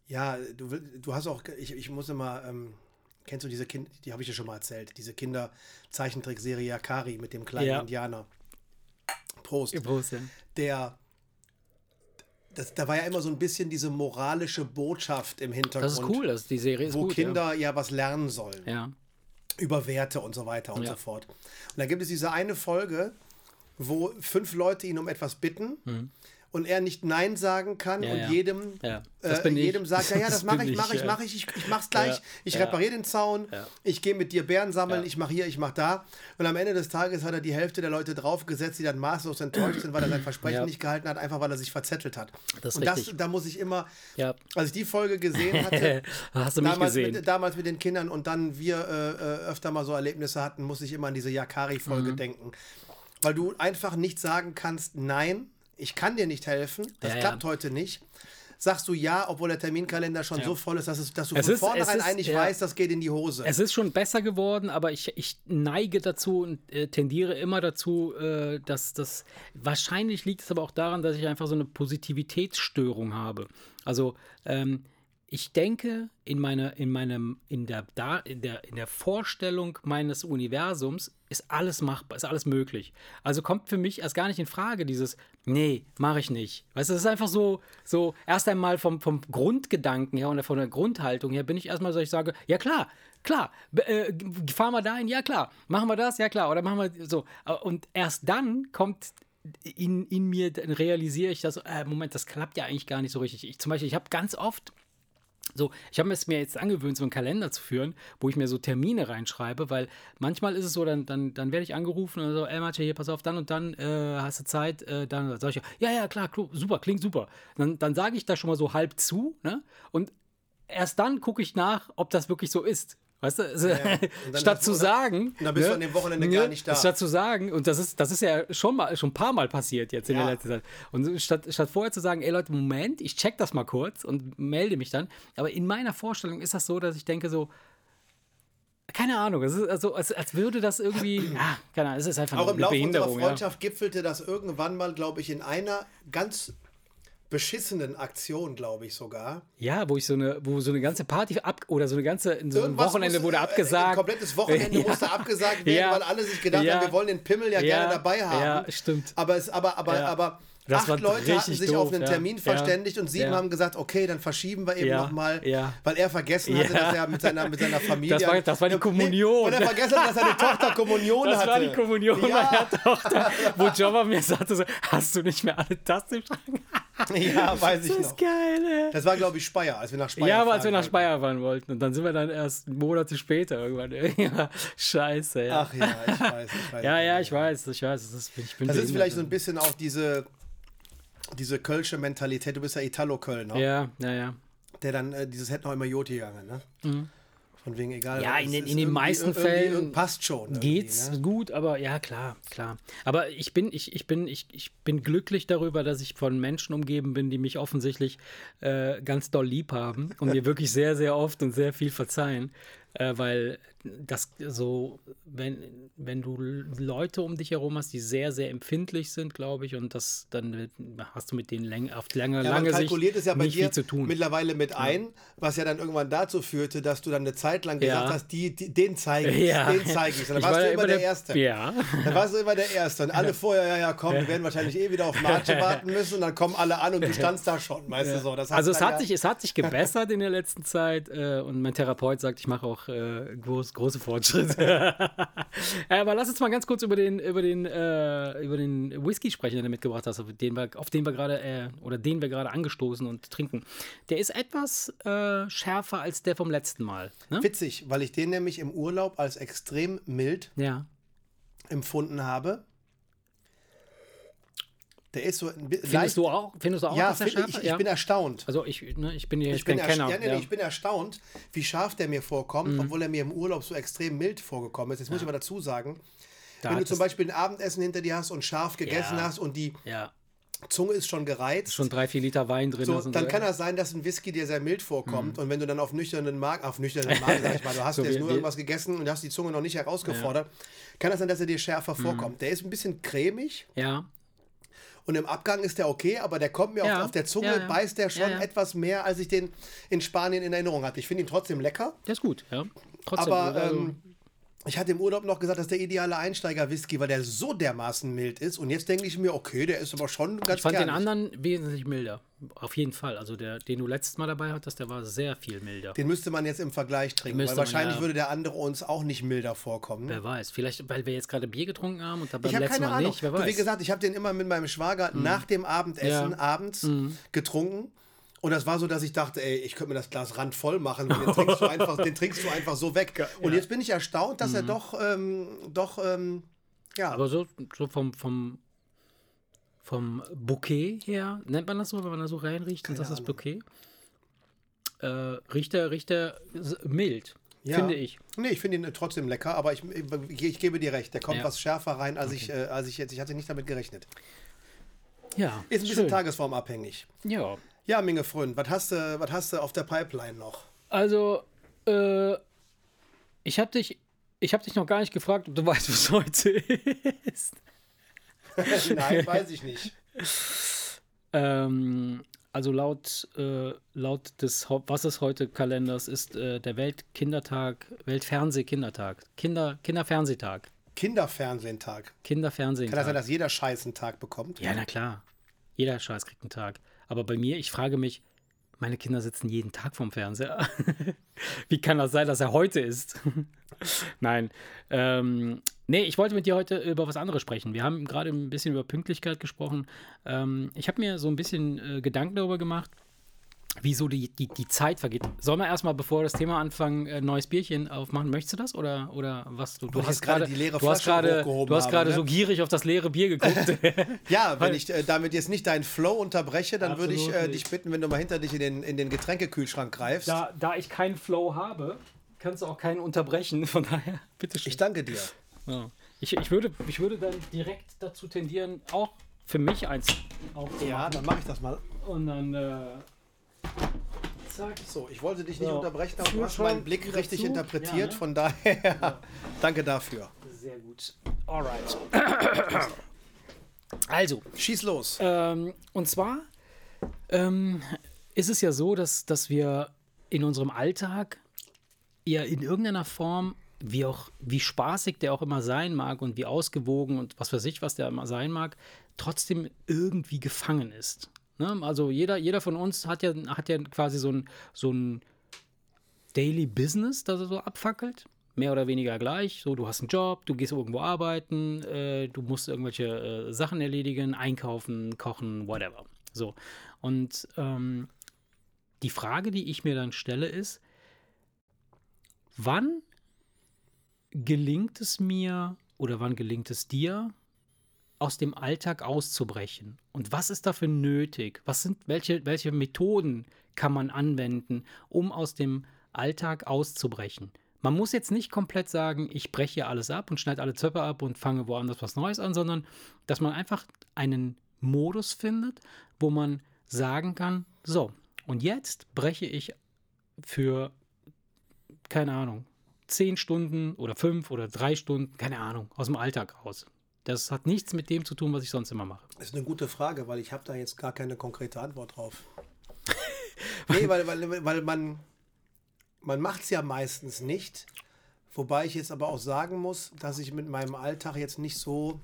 ja, du, du hast auch, ich, ich muss immer, ähm, kennst du diese Kinder, die habe ich dir schon mal erzählt, diese Kinder-Zeichentrickserie Yakari mit dem kleinen Ja. Indianer. Prost. Prost, ja. Der, das, da war ja immer so ein bisschen diese moralische Botschaft im Hintergrund. Das ist cool, das, die Serie ist wo gut. Kinder ja. was lernen sollen. Ja. ja. über Werte und so weiter und Ja. so fort. Und da gibt es diese eine Folge, wo fünf Leute ihn um etwas bitten und er nicht Nein sagen kann. Ja, und ja. jedem, Ja, äh, jedem sagt, ja, ja, das, Das mache ich, mache ich, mache ich, ich, ich mach's gleich, ich repariere den Zaun, ich gehe mit dir Bären sammeln, ich mache hier, ich mache da. Und am Ende des Tages hat er die Hälfte der Leute draufgesetzt, die dann maßlos enttäuscht sind, weil er sein Versprechen nicht gehalten hat, einfach weil er sich verzettelt hat. Das und das, da muss ich immer, als ich die Folge gesehen hatte, Hast du mich damals gesehen? mit, damals mit den Kindern und dann wir äh, äh, öfter mal so Erlebnisse hatten, muss ich immer an diese Yakari-Folge Mhm. denken. Weil du einfach nicht sagen kannst, nein, ich kann dir nicht helfen, das Ja, ja. klappt heute nicht. Sagst du ja, obwohl der Terminkalender schon Ja. so voll ist, dass, es, dass du Es von ist- vornherein ist- eigentlich ja. weißt, das geht in die Hose. Es ist schon besser geworden, aber ich, ich neige dazu und äh, tendiere immer dazu, äh, dass das. Wahrscheinlich liegt es aber auch daran, dass ich einfach so eine Positivitätsstörung habe. Also, ähm, ich denke, in, meiner, in, meinem, in, der, da, in, der, in der Vorstellung meines Universums ist alles machbar, ist alles möglich. Also kommt für mich erst gar nicht in Frage dieses, nee, mache ich nicht. Weißt du, es ist einfach so, so erst einmal vom, vom Grundgedanken her und von der Grundhaltung her bin ich erstmal so, ich sage, ja klar, klar, äh, fahren wir dahin, ja klar, machen wir das, ja klar, oder machen wir so. Und erst dann kommt in, in mir, dann realisiere ich, dass, äh, Moment, das klappt ja eigentlich gar nicht so richtig. Ich zum Beispiel, ich habe ganz oft So, ich habe es mir jetzt angewöhnt, so einen Kalender zu führen, wo ich mir so Termine reinschreibe, weil manchmal ist es so, dann, dann, dann werde ich angerufen und so, ey Mathe, hier, pass auf, dann und dann äh, hast du Zeit, äh, dann sage ich, ja, ja, klar, super, klingt super. Dann, dann sage ich da schon mal so halb zu, ne? Und erst dann gucke ich nach, ob das wirklich so ist. Weißt du, also, Ja, dann statt zu sagen. und dann bist du ne, an dem Wochenende gar nicht da. Statt zu sagen, und das ist, das ist ja schon mal schon ein paar Mal passiert jetzt in Ja. der letzten Zeit. Und statt, statt vorher zu sagen, ey Leute, Moment, ich check das mal kurz und melde mich dann. Aber in meiner Vorstellung ist das so, dass ich denke so, keine Ahnung, es ist also, als, als würde das irgendwie, ah, keine Ahnung, es ist einfach Auch eine im Laufe unserer Behinderung. Ja. Freundschaft gipfelte das irgendwann mal, glaube ich, in einer ganz beschissenen Aktion, glaube ich sogar. ja, wo ich so eine, wo so eine ganze Party ab oder so eine ganze, so ein Irgendwas Wochenende muss, wurde äh, abgesagt. Ein komplettes Wochenende Ja. musste abgesagt werden, Ja. weil alle sich gedacht Ja. haben, wir wollen den Pimmel ja, Ja. gerne dabei haben. Ja, stimmt. Aber, es, aber, aber, Ja. aber Das acht Leute hatten sich doof, auf einen ja. Termin Ja. verständigt und sieben Ja. haben gesagt, okay, dann verschieben wir eben Ja. nochmal, weil er vergessen hatte, dass er mit seiner, mit seiner Familie... Das war- das war die Nee, Kommunion. weil er vergessen hat, dass seine Tochter Kommunion Das hatte. war die Kommunion meiner Tochter, wo Jobber mir sagte so, hast du nicht mehr alle Tasten im Schrank? Ja, weiß ich Das noch. ist geil, ey. Das war, glaube ich, Speyer, als wir nach Speyer Ja, aber als wir nach. Speyer fahren wollten. Und dann sind wir dann erst Monate später irgendwann. Scheiße, ja. Ach ja, ich weiß, ich weiß. ja, ja, ich weiß, ich weiß. Das ist, ich bin Das ist vielleicht so ein bisschen auch diese, diese kölsche Mentalität. Du bist ja Italo-Kölner, Ja, ja, ja. der dann äh, dieses hätte noch immer Joti gegangen, ne? Von wegen egal. Mhm. Ja, in den- in den meisten irgendwie- Fällen passt schon. Geht's Ne? gut, aber ja, klar, klar. Aber ich bin, ich, ich bin, ich, ich bin glücklich darüber, dass ich von Menschen umgeben bin, die mich offensichtlich äh, ganz doll lieb haben und mir wirklich sehr, sehr oft und sehr viel verzeihen. Äh, weil das so, wenn, wenn du Leute um dich herum hast, die sehr, sehr empfindlich sind, glaube ich, und das dann hast du mit denen läng, auf lange, Ja, lange kalkuliert Sicht es ja bei dir viel zu tun. mittlerweile mit ein, was ja dann irgendwann dazu führte, dass du dann eine Zeit lang gesagt Ja. hast, die, die, den zeige ich, Ja. den zeige ich. Dann Ich warst war du ja immer der, Erste. Ja. Dann warst du immer der Erste. Und alle vorher, ja, ja, komm, wir werden wahrscheinlich eh wieder auf Marche warten müssen. Und dann kommen alle an und du standst da schon, weißt du so. Also es hat, ja, sich, es hat sich gebessert in der letzten Zeit äh, und mein Therapeut sagt, ich mache auch äh, groß, große Fortschritte. Äh, Aber lass uns mal ganz kurz über den, über den, äh, über den Whisky sprechen, den du mitgebracht hast, auf den wir, auf den wir gerade äh, oder den wir gerade angestoßen und trinken. Der ist etwas äh, schärfer als der vom letzten Mal. Ne? Witzig, weil ich den nämlich im Urlaub als extrem mild Ja. empfunden habe. Der ist so ein bisschen Findest du auch? Findest du auch, Ja, dass schärfer ich, ich bin erstaunt. Also ich, ne, ich bin hier Ich jetzt bin, Kenner. ja, nee, ja. ich bin erstaunt, wie scharf der mir vorkommt, Mhm. obwohl er mir im Urlaub so extrem mild vorgekommen ist. Jetzt muss ich aber dazu sagen, Da wenn du zum Beispiel ein Abendessen hinter dir hast und scharf gegessen Ja. hast und die ja, Zunge ist schon gereizt, schon drei, vier Liter Wein drin. so, dann so. kann das sein, dass ein Whisky dir sehr mild vorkommt und wenn du dann auf nüchternen Magen, auf nüchternen Magen, sag ich mal, du hast So jetzt nur irgendwas gegessen und hast die Zunge noch nicht herausgefordert, kann das sein, dass er dir schärfer Mhm. vorkommt. Der ist ein bisschen cremig Ja, und im Abgang ist der okay, aber der kommt mir Ja. auf, auf der Zunge, Ja, beißt der schon etwas mehr, als ich den in Spanien in Erinnerung hatte. Ich finde ihn trotzdem lecker. der ist gut, ja. Trotzdem, Aber also- ähm, ich hatte im Urlaub noch gesagt, das ist der ideale Einsteiger-Whisky, weil der so dermaßen mild ist. Und jetzt denke ich mir, okay, der ist aber schon ganz Ich fand den kernig. anderen wesentlich milder. Auf jeden Fall. Also der, den du letztes Mal dabei hattest, der war sehr viel milder. Den müsste man jetzt im Vergleich trinken, weil Müsste man, wahrscheinlich ja. würde der andere uns auch nicht milder vorkommen. Wer weiß. Vielleicht, weil wir jetzt gerade Bier getrunken haben und da beim Ich habe letzten keine Mal Ahnung. nicht. Wer Du, weiß. Wie gesagt, ich habe den immer mit meinem Schwager nach dem Abendessen Ja. abends getrunken. Und das war so, dass ich dachte, ey, ich könnte mir das Glas randvoll machen. Den trinkst du einfach, den trinkst du einfach so weg. Und jetzt bin ich erstaunt, dass er doch, ähm, doch, ähm, ja, Aber so, so vom, vom, vom Bouquet her, nennt man das so, wenn man da so reinriecht und das ist. Bouquet? Äh, riecht er, riecht er mild, Ja. finde ich. Nee, ich finde ihn trotzdem lecker, aber ich, ich, ich gebe dir recht, der kommt Ja. was schärfer rein, als, ich, äh, als ich jetzt. Ich hatte nicht damit gerechnet. Ja, Ist ein bisschen schön. tagesformabhängig. Ja, Ja, Minge Freund, was hast du, was hast du auf der Pipeline noch? also, äh, ich habe dich, ich habe dich noch gar nicht gefragt, ob du weißt, was heute ist. Nein, weiß ich nicht. Ähm, also laut, äh, laut des Was ist heute Kalenders ist äh, der Weltkindertag, Weltfernsehkindertag, Kinder, Kinderfernsehtag, Kinderfernsehtag. Kann das sein, dass jeder Scheiß einen Tag bekommt? Ja, na klar. Jeder Scheiß kriegt einen Tag. Aber bei mir, ich frage mich, meine Kinder sitzen jeden Tag vorm Fernseher. Wie kann das sein, dass er heute ist? Nein. Ähm, nee, ich wollte mit dir heute über was anderes sprechen. Wir haben gerade ein bisschen über Pünktlichkeit gesprochen. Ähm, ich habe mir so ein bisschen äh, Gedanken darüber gemacht, wie so die, die, die Zeit vergeht. Sollen wir erstmal, bevor wir das Thema anfangen, ein neues Bierchen aufmachen? Möchtest du das? Oder, oder was? Du, du hast gerade die leere Flasche hochgehoben du hast gerade ne? so gierig auf das leere Bier geguckt. Ja, wenn ich äh, damit jetzt nicht deinen Flow unterbreche, dann würde ich äh, dich bitten, wenn du mal hinter dich in den, in den Getränkekühlschrank greifst. da, da ich keinen Flow habe, kannst du auch keinen unterbrechen. Von daher, bitteschön. Ich danke dir. Ja. Ich, ich, würde, ich würde dann direkt dazu tendieren, auch für mich eins aufzumachen. Ja, dann mache ich das mal. Und dann. Äh, zack. So, ich wollte dich nicht So. unterbrechen, aber du hast meinen Blick wieder richtig interpretiert. Ja, ne? Von daher, danke dafür. Sehr gut. Alright. Also, Schieß los. ähm, und zwar ähm, ist es ja so, dass, dass wir in unserem Alltag ja in irgendeiner Form, wie auch, wie spaßig der auch immer sein mag und wie ausgewogen und was weiß ich, was der immer sein mag, trotzdem irgendwie gefangen ist. Ne? Also jeder, jeder von uns hat ja, hat ja quasi so ein, so ein Daily Business, das er so abfackelt. Mehr oder weniger gleich. So, du hast einen Job, du gehst irgendwo arbeiten, äh, du musst irgendwelche äh, Sachen erledigen, einkaufen, kochen, whatever. So. Und ähm, die Frage, die ich mir dann stelle, ist, wann gelingt es mir oder wann gelingt es dir, aus dem Alltag auszubrechen? Und was ist dafür nötig? Was sind, welche, welche Methoden kann man anwenden, um aus dem Alltag auszubrechen? Man muss jetzt nicht komplett sagen, ich breche alles ab und schneide alle Zöpfe ab und fange woanders was Neues an, sondern dass man einfach einen Modus findet, wo man sagen kann, so, und jetzt breche ich für, keine Ahnung, zehn Stunden oder fünf oder drei Stunden, keine Ahnung, aus dem Alltag aus. Das hat nichts mit dem zu tun, was ich sonst immer mache. Das ist eine gute Frage, weil ich habe da jetzt gar keine konkrete Antwort drauf. nee, weil, weil, weil man, man macht es ja meistens nicht. Wobei ich jetzt aber auch sagen muss, dass ich mit meinem Alltag jetzt nicht so,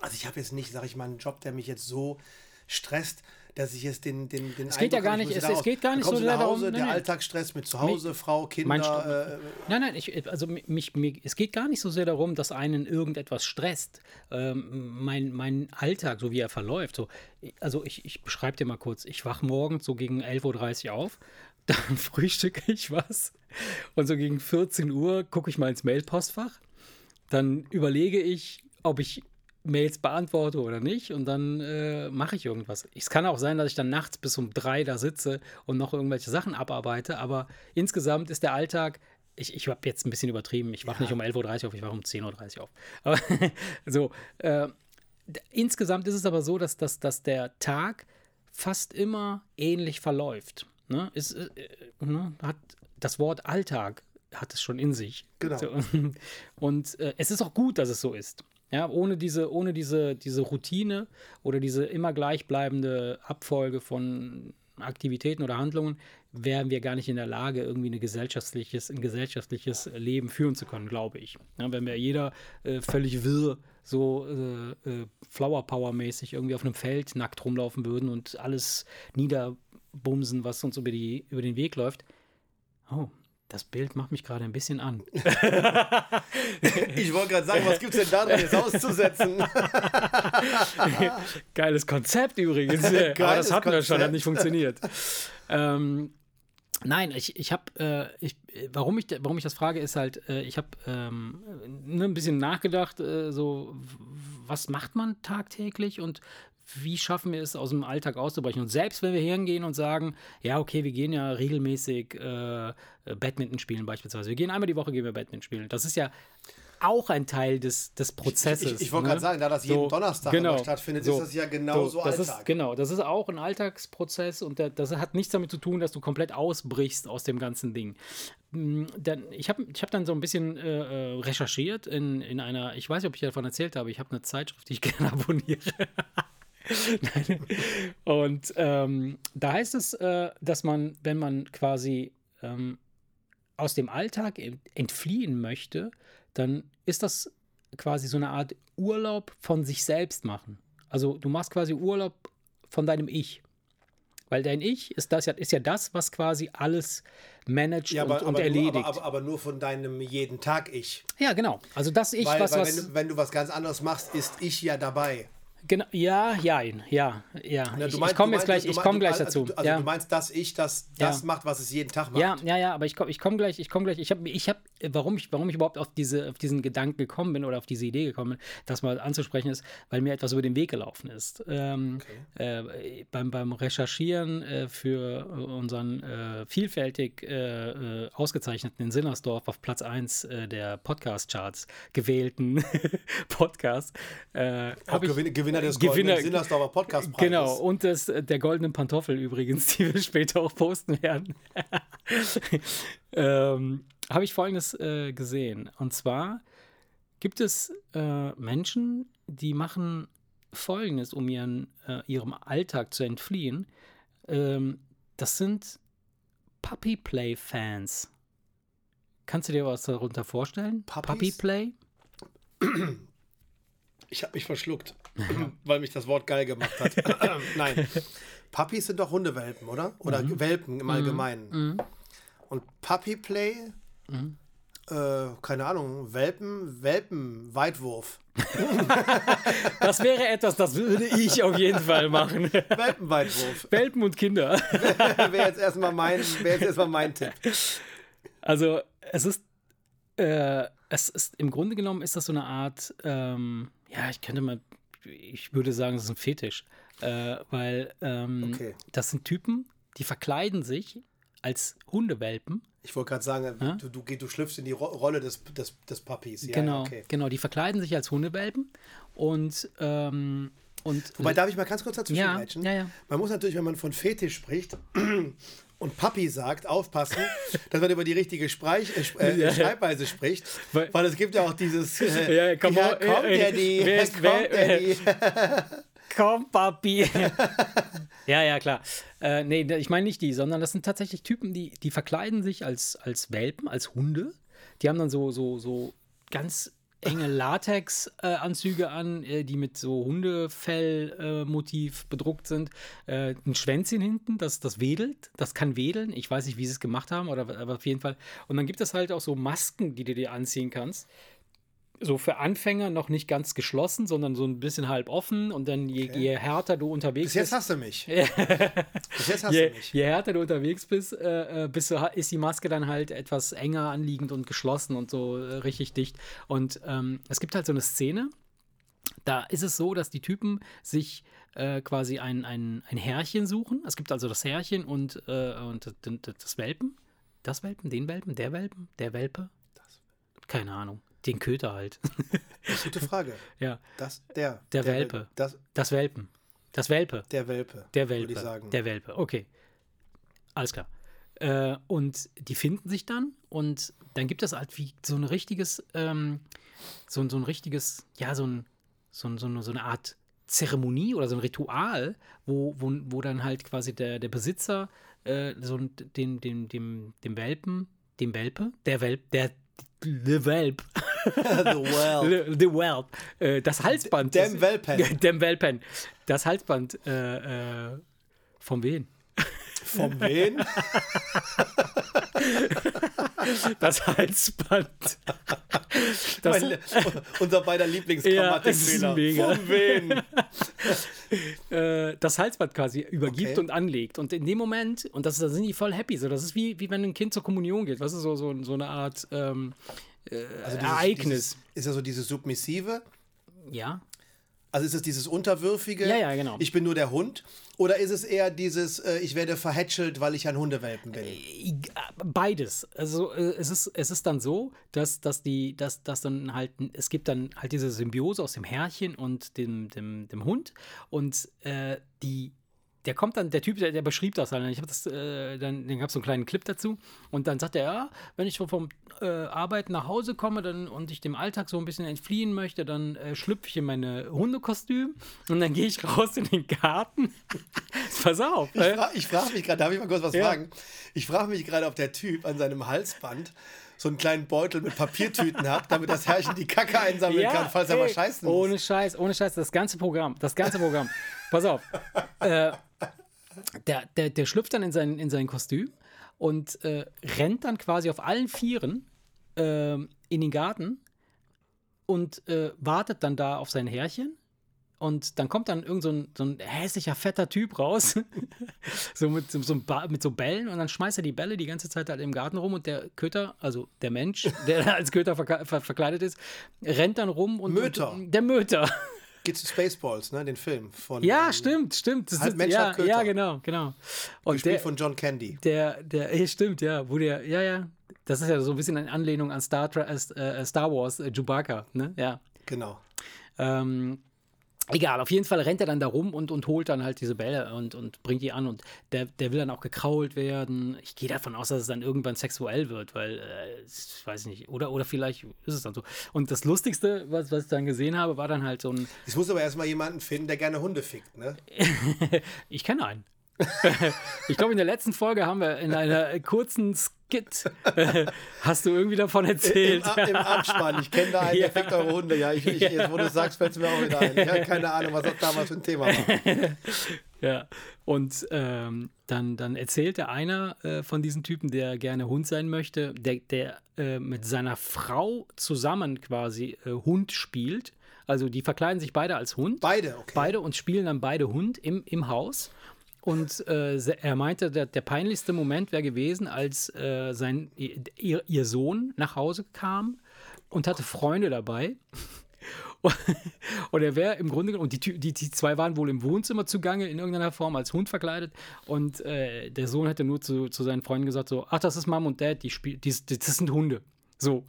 also ich habe jetzt nicht, sag ich mal, einen Job, der mich jetzt so stresst, dass ich jetzt den den den Es geht ja gar nicht- es- es geht gar nicht so sehr darum- der nein. Alltagsstress mit zu Hause, Frau, Mein Kinder. Äh, Nein, nein, ich, also mich, mir, es geht gar nicht so sehr darum, dass einen irgendetwas stresst. Ähm, mein, mein Alltag, so wie er verläuft, so, also ich, ich beschreibe dir mal kurz, ich wach morgens so gegen 11.30 Uhr auf, dann frühstücke ich was und so gegen 14 Uhr gucke ich mal ins Mailpostfach, dann überlege ich, ob ich Mails beantworte oder nicht und dann äh, mache ich irgendwas. Es kann auch sein, dass ich dann nachts bis um drei da sitze und noch irgendwelche Sachen abarbeite, aber insgesamt ist der Alltag, ich, ich habe jetzt ein bisschen übertrieben, ich wache nicht um 11.30 Uhr auf, ich wache um 10.30 Uhr auf. Aber so, äh, insgesamt ist es aber so, dass, dass, dass der Tag fast immer ähnlich verläuft. Ne? Ist, äh, äh, ne? Hat das Wort Alltag hat es schon in sich. Genau. So, Und äh, es ist auch gut, dass es so ist. Ja, ohne diese, ohne diese, diese Routine oder diese immer gleichbleibende Abfolge von Aktivitäten oder Handlungen wären wir gar nicht in der Lage, irgendwie eine gesellschaftliches, ein gesellschaftliches Leben führen zu können, glaube ich. Ja, wenn wir jeder äh, völlig wirr, so äh, äh, Flower Power mäßig irgendwie auf einem Feld nackt rumlaufen würden und alles niederbumsen, was uns über, die, über den Weg läuft. Oh, das Bild macht mich gerade ein bisschen an. ich wollte gerade sagen, was gibt es denn da drin jetzt auszusetzen? Geiles Konzept übrigens. Aber das Geiles hatten wir schon, hat Konzept. nicht funktioniert. ähm, nein, ich, ich habe, äh, ich, warum, ich, warum ich das frage, ist halt, äh, ich habe ähm, ne, ein bisschen nachgedacht, äh, so, was macht man tagtäglich und wie schaffen wir es, aus dem Alltag auszubrechen? Und selbst wenn wir hingehen und sagen, ja, okay, wir gehen ja regelmäßig äh, Badminton spielen beispielsweise. Wir gehen einmal die Woche, gehen wir Badminton spielen. Das ist ja auch ein Teil des, des Prozesses. Ich, ich wollte ne? gerade sagen, da das jeden So, Donnerstag genau. stattfindet, So, ist das ja genauso das Alltag. Ist, genau, das ist auch ein Alltagsprozess und der, das hat nichts damit zu tun, dass du komplett ausbrichst aus dem ganzen Ding. Mm, Dann, ich habe ich hab dann so ein bisschen äh, äh, recherchiert in, in einer, ich weiß nicht, ob ich davon erzählt habe, ich habe eine Zeitschrift, die ich gerne abonniere. Und ähm, da heißt es, äh, dass man, wenn man quasi ähm, aus dem Alltag ent- entfliehen möchte, dann ist das quasi so eine Art Urlaub von sich selbst machen. Also du machst quasi Urlaub von deinem Ich. Weil dein Ich ist, das ja, ist ja das, was quasi alles managt Ja, und, aber, und aber, erledigt. nur, aber, aber, aber nur von deinem jeden Tag Ich. ja, genau. Also das Ich, Weil, was, weil was wenn, du, wenn du was ganz anderes machst, ist ich ja dabei. Genau, ja, ja, ja, ja. Ja, ich meinst- ich komme jetzt meinst- gleich, du ich meinst- komme gleich also, dazu. du- Also ja. du meinst, dass ich das, das Ja. macht, was es jeden Tag macht. Ja, ja, ja, aber ich komme ich komm gleich, ich komme gleich. Ich habe, ich hab, warum ich, warum ich überhaupt auf, diese, auf diesen Gedanken gekommen bin oder auf diese Idee gekommen bin, das mal anzusprechen ist, weil mir etwas über den Weg gelaufen ist. Ähm, äh, beim, beim Recherchieren äh, für unseren äh, vielfältig äh, äh, ausgezeichneten in Sinnersdorf auf Platz 1 äh, der Podcast-Charts gewählten Podcast. Äh, Auch Gewinner, Gewinner des Gewinner- Sinnersdorfer Podcastpreises. Genau, und das, äh, der goldenen Pantoffel übrigens, die wir später auch posten werden. ähm, Habe ich folgendes äh, gesehen. Und zwar gibt es äh, Menschen, die machen folgendes, um ihren, äh, ihrem Alltag zu entfliehen. Ähm, das sind Puppy Play-Fans. Kannst du dir was darunter vorstellen? Puppies? Puppy Play? Ich habe mich verschluckt, weil mich das Wort geil gemacht hat. Nein. Puppies sind doch Hundewelpen, oder? Oder Mhm. Welpen im Allgemeinen. Und Puppy Play, Mhm. äh, keine Ahnung, Welpen, Welpen, Weitwurf. Das wäre etwas, das würde ich auf jeden Fall machen. Welpenweitwurf. Welpen und Kinder. wäre jetzt erstmal mein, wäre jetzt erstmal mein Tipp. Also es ist, äh, es ist im Grunde genommen ist das so eine Art, ähm, ja, ich könnte mal, ich würde sagen, es ist ein Fetisch, äh, weil ähm, Okay. das sind Typen, die verkleiden sich als Hundewelpen. Ich wollte gerade sagen, Ja? du, du, du schlüpfst in die Ro Rolle des, des, des Puppies. Ja, genau, okay. genau, die verkleiden sich als Hundewelpen und ähm, und Wobei, darf ich mal ganz kurz dazwischen ja, ja, ja. Man muss natürlich, wenn man von Fetisch spricht und Papi sagt, aufpassen, dass man über die richtige Spreich, äh, äh, Ja. Schreibweise spricht. Weil- Weil, es gibt ja auch dieses äh, Ja, komm, ja, kommt äh, die, wer ist- kommt wer- die. Komm, Papi. ja, ja, klar. Äh, nee, ich meine nicht die, sondern das sind tatsächlich Typen, die, die verkleiden sich als, als Welpen, als Hunde. Die haben dann so, so, so ganz enge Latex-Anzüge an, äh, die mit so Hundefell-Motiv bedruckt sind. Äh, ein Schwänzchen hinten, das, das wedelt, das kann wedeln. Ich weiß nicht, wie sie es gemacht haben, oder, aber auf jeden Fall. Und dann gibt es halt auch so Masken, die du dir anziehen kannst so für Anfänger noch nicht ganz geschlossen, sondern so ein bisschen halb offen und dann je, Okay. je härter du unterwegs Bis jetzt bist, hast du mich. Bis jetzt hast je, du mich. je härter du unterwegs bist, äh, äh, bist du, ist die Maske dann halt etwas enger anliegend und geschlossen und so äh, richtig dicht. Und ähm, es gibt halt so eine Szene, da ist es so, dass die Typen sich äh, quasi ein, ein, ein Härchen suchen. Es gibt also das Härchen und, äh, und das Welpen. Das Welpen, den Welpen, der Welpen, der Welpe? Keine Ahnung. Den Köter halt. Gute Frage. ja. Das, der. Der Welpe. Das, Das Welpen. Das Welpe. der Welpe. Der Würde Welpe. ich sagen. Der Welpe. Okay. Alles klar. Äh, und die finden sich dann und dann gibt es halt wie so ein richtiges, ähm, so, ein- so ein richtiges, ja, so, ein, so, ein, so, eine, so eine Art Zeremonie oder so ein Ritual, wo, wo, wo dann halt quasi der, der Besitzer äh, so den, dem, dem, dem Welpen, dem Welpe, der Welp, der The Welp, The Well. The, Welp, äh, das Halsband. Dem Welpen. Dem Welpen. Das Halsband äh, äh, vom wen? Vom wen? Das Halsband. Das, Mein, unser beider Ja, Lieblingsgrammatikfehler. mega. Von wen? äh, das Halsband quasi übergibt Okay. und anlegt. Und in dem Moment, und das, da sind die voll happy. So, das ist wie, wie wenn ein Kind zur Kommunion geht. Was ist so, so, so eine Art ähm, äh, Also dieses- Ereignis. Dieses, ist ja so dieses Submissive. ja. Also ist es dieses Unterwürfige? Ja, ja, genau. Ich bin nur der Hund? Oder ist es eher dieses, äh, ich werde verhätschelt, weil ich ein Hundewelpen bin? Beides. Also äh, es ist, es ist dann so, dass, dass die, dass, dass dann halt, es gibt dann halt diese Symbiose aus dem Herrchen und dem, dem, dem Hund. Und äh, die, der kommt dann, der Typ, der, der beschrieb das dann. Ich habe das, äh, dann, dann gab es so einen kleinen Clip dazu. Und dann sagt er, ja, wenn ich so vom äh, Arbeiten nach Hause komme dann, und ich dem Alltag so ein bisschen entfliehen möchte, dann äh, schlüpfe ich in meine Hundekostüm und dann gehe ich raus in den Garten. Pass auf. Ich, fra ich frage mich gerade, darf ich mal kurz was Ja. fragen? Ich frage mich gerade, ob der Typ an seinem Halsband so einen kleinen Beutel mit Papiertüten hat, damit das Herrchen die Kacke einsammeln kann, falls er mal ey, scheißen muss. Ohne Scheiß, ohne Scheiß, das ganze Programm, das ganze Programm. Pass auf. Äh, der, der, der schlüpft dann in sein, in sein Kostüm und äh, rennt dann quasi auf allen Vieren ähm, in den Garten und äh, wartet dann da auf sein Herrchen und dann kommt dann irgend so ein, so ein hässlicher, fetter Typ raus, so mit, so, so, mit so Bällen und dann schmeißt er die Bälle die ganze Zeit halt im Garten rum und der Köter, also der Mensch, der als Köter ver ver verkleidet ist, rennt dann rum und. Möter. Und, der Möter. Geht zu Spaceballs, ne? Den Film von. Ja, ähm, stimmt, stimmt. Das Halb ist, Mensch, ja, Köter. ja, genau, genau. Und gespielt der, von John Candy. der, der, ja, stimmt, ja, wo der, ja, ja. Das ist ja so ein bisschen eine Anlehnung an Star, Tra äh, Star Wars, äh, Chewbacca, ne? Ja. Genau. Ähm, egal, auf jeden Fall rennt er dann da rum und, und holt dann halt diese Bälle und, und bringt die an und der, der will dann auch gekrault werden. Ich gehe davon aus, dass es dann irgendwann sexuell wird, weil, äh, ich weiß nicht, oder, oder vielleicht ist es dann so. Und das Lustigste, was, was ich dann gesehen habe, war dann halt so ein, Es muss aber erstmal jemanden finden, der gerne Hunde fickt, ne? ich kenne einen. ich glaube, in der letzten Folge haben wir in einer kurzen Skit, äh, hast du irgendwie davon erzählt. Im, Ab- Im Abspann. Ich kenne da einen, Ja. der fickt eure Hunde. Ja, ich, ich, jetzt, wo du es sagst, fällt es mir auch wieder ein. Ich habe keine Ahnung, was das damals für ein Thema war. Ja, und ähm, dann, dann erzählte einer äh, von diesen Typen, der gerne Hund sein möchte, der, der äh, mit seiner Frau zusammen quasi äh, Hund spielt. Also die verkleiden sich beide als Hund. Beide, okay. Beide und spielen dann beide Hund im, im Haus. Und äh, er meinte, der, der peinlichste Moment wäre gewesen, als äh, sein, ihr, ihr Sohn nach Hause kam und hatte Freunde dabei. Und er wäre im Grunde genommen, und die, die, die zwei waren wohl im Wohnzimmer zugange in irgendeiner Form als Hund verkleidet. Und äh, der Sohn hätte nur zu, zu seinen Freunden gesagt: so, ach, das ist Mom und Dad, die spiel, die, die, das sind Hunde. So,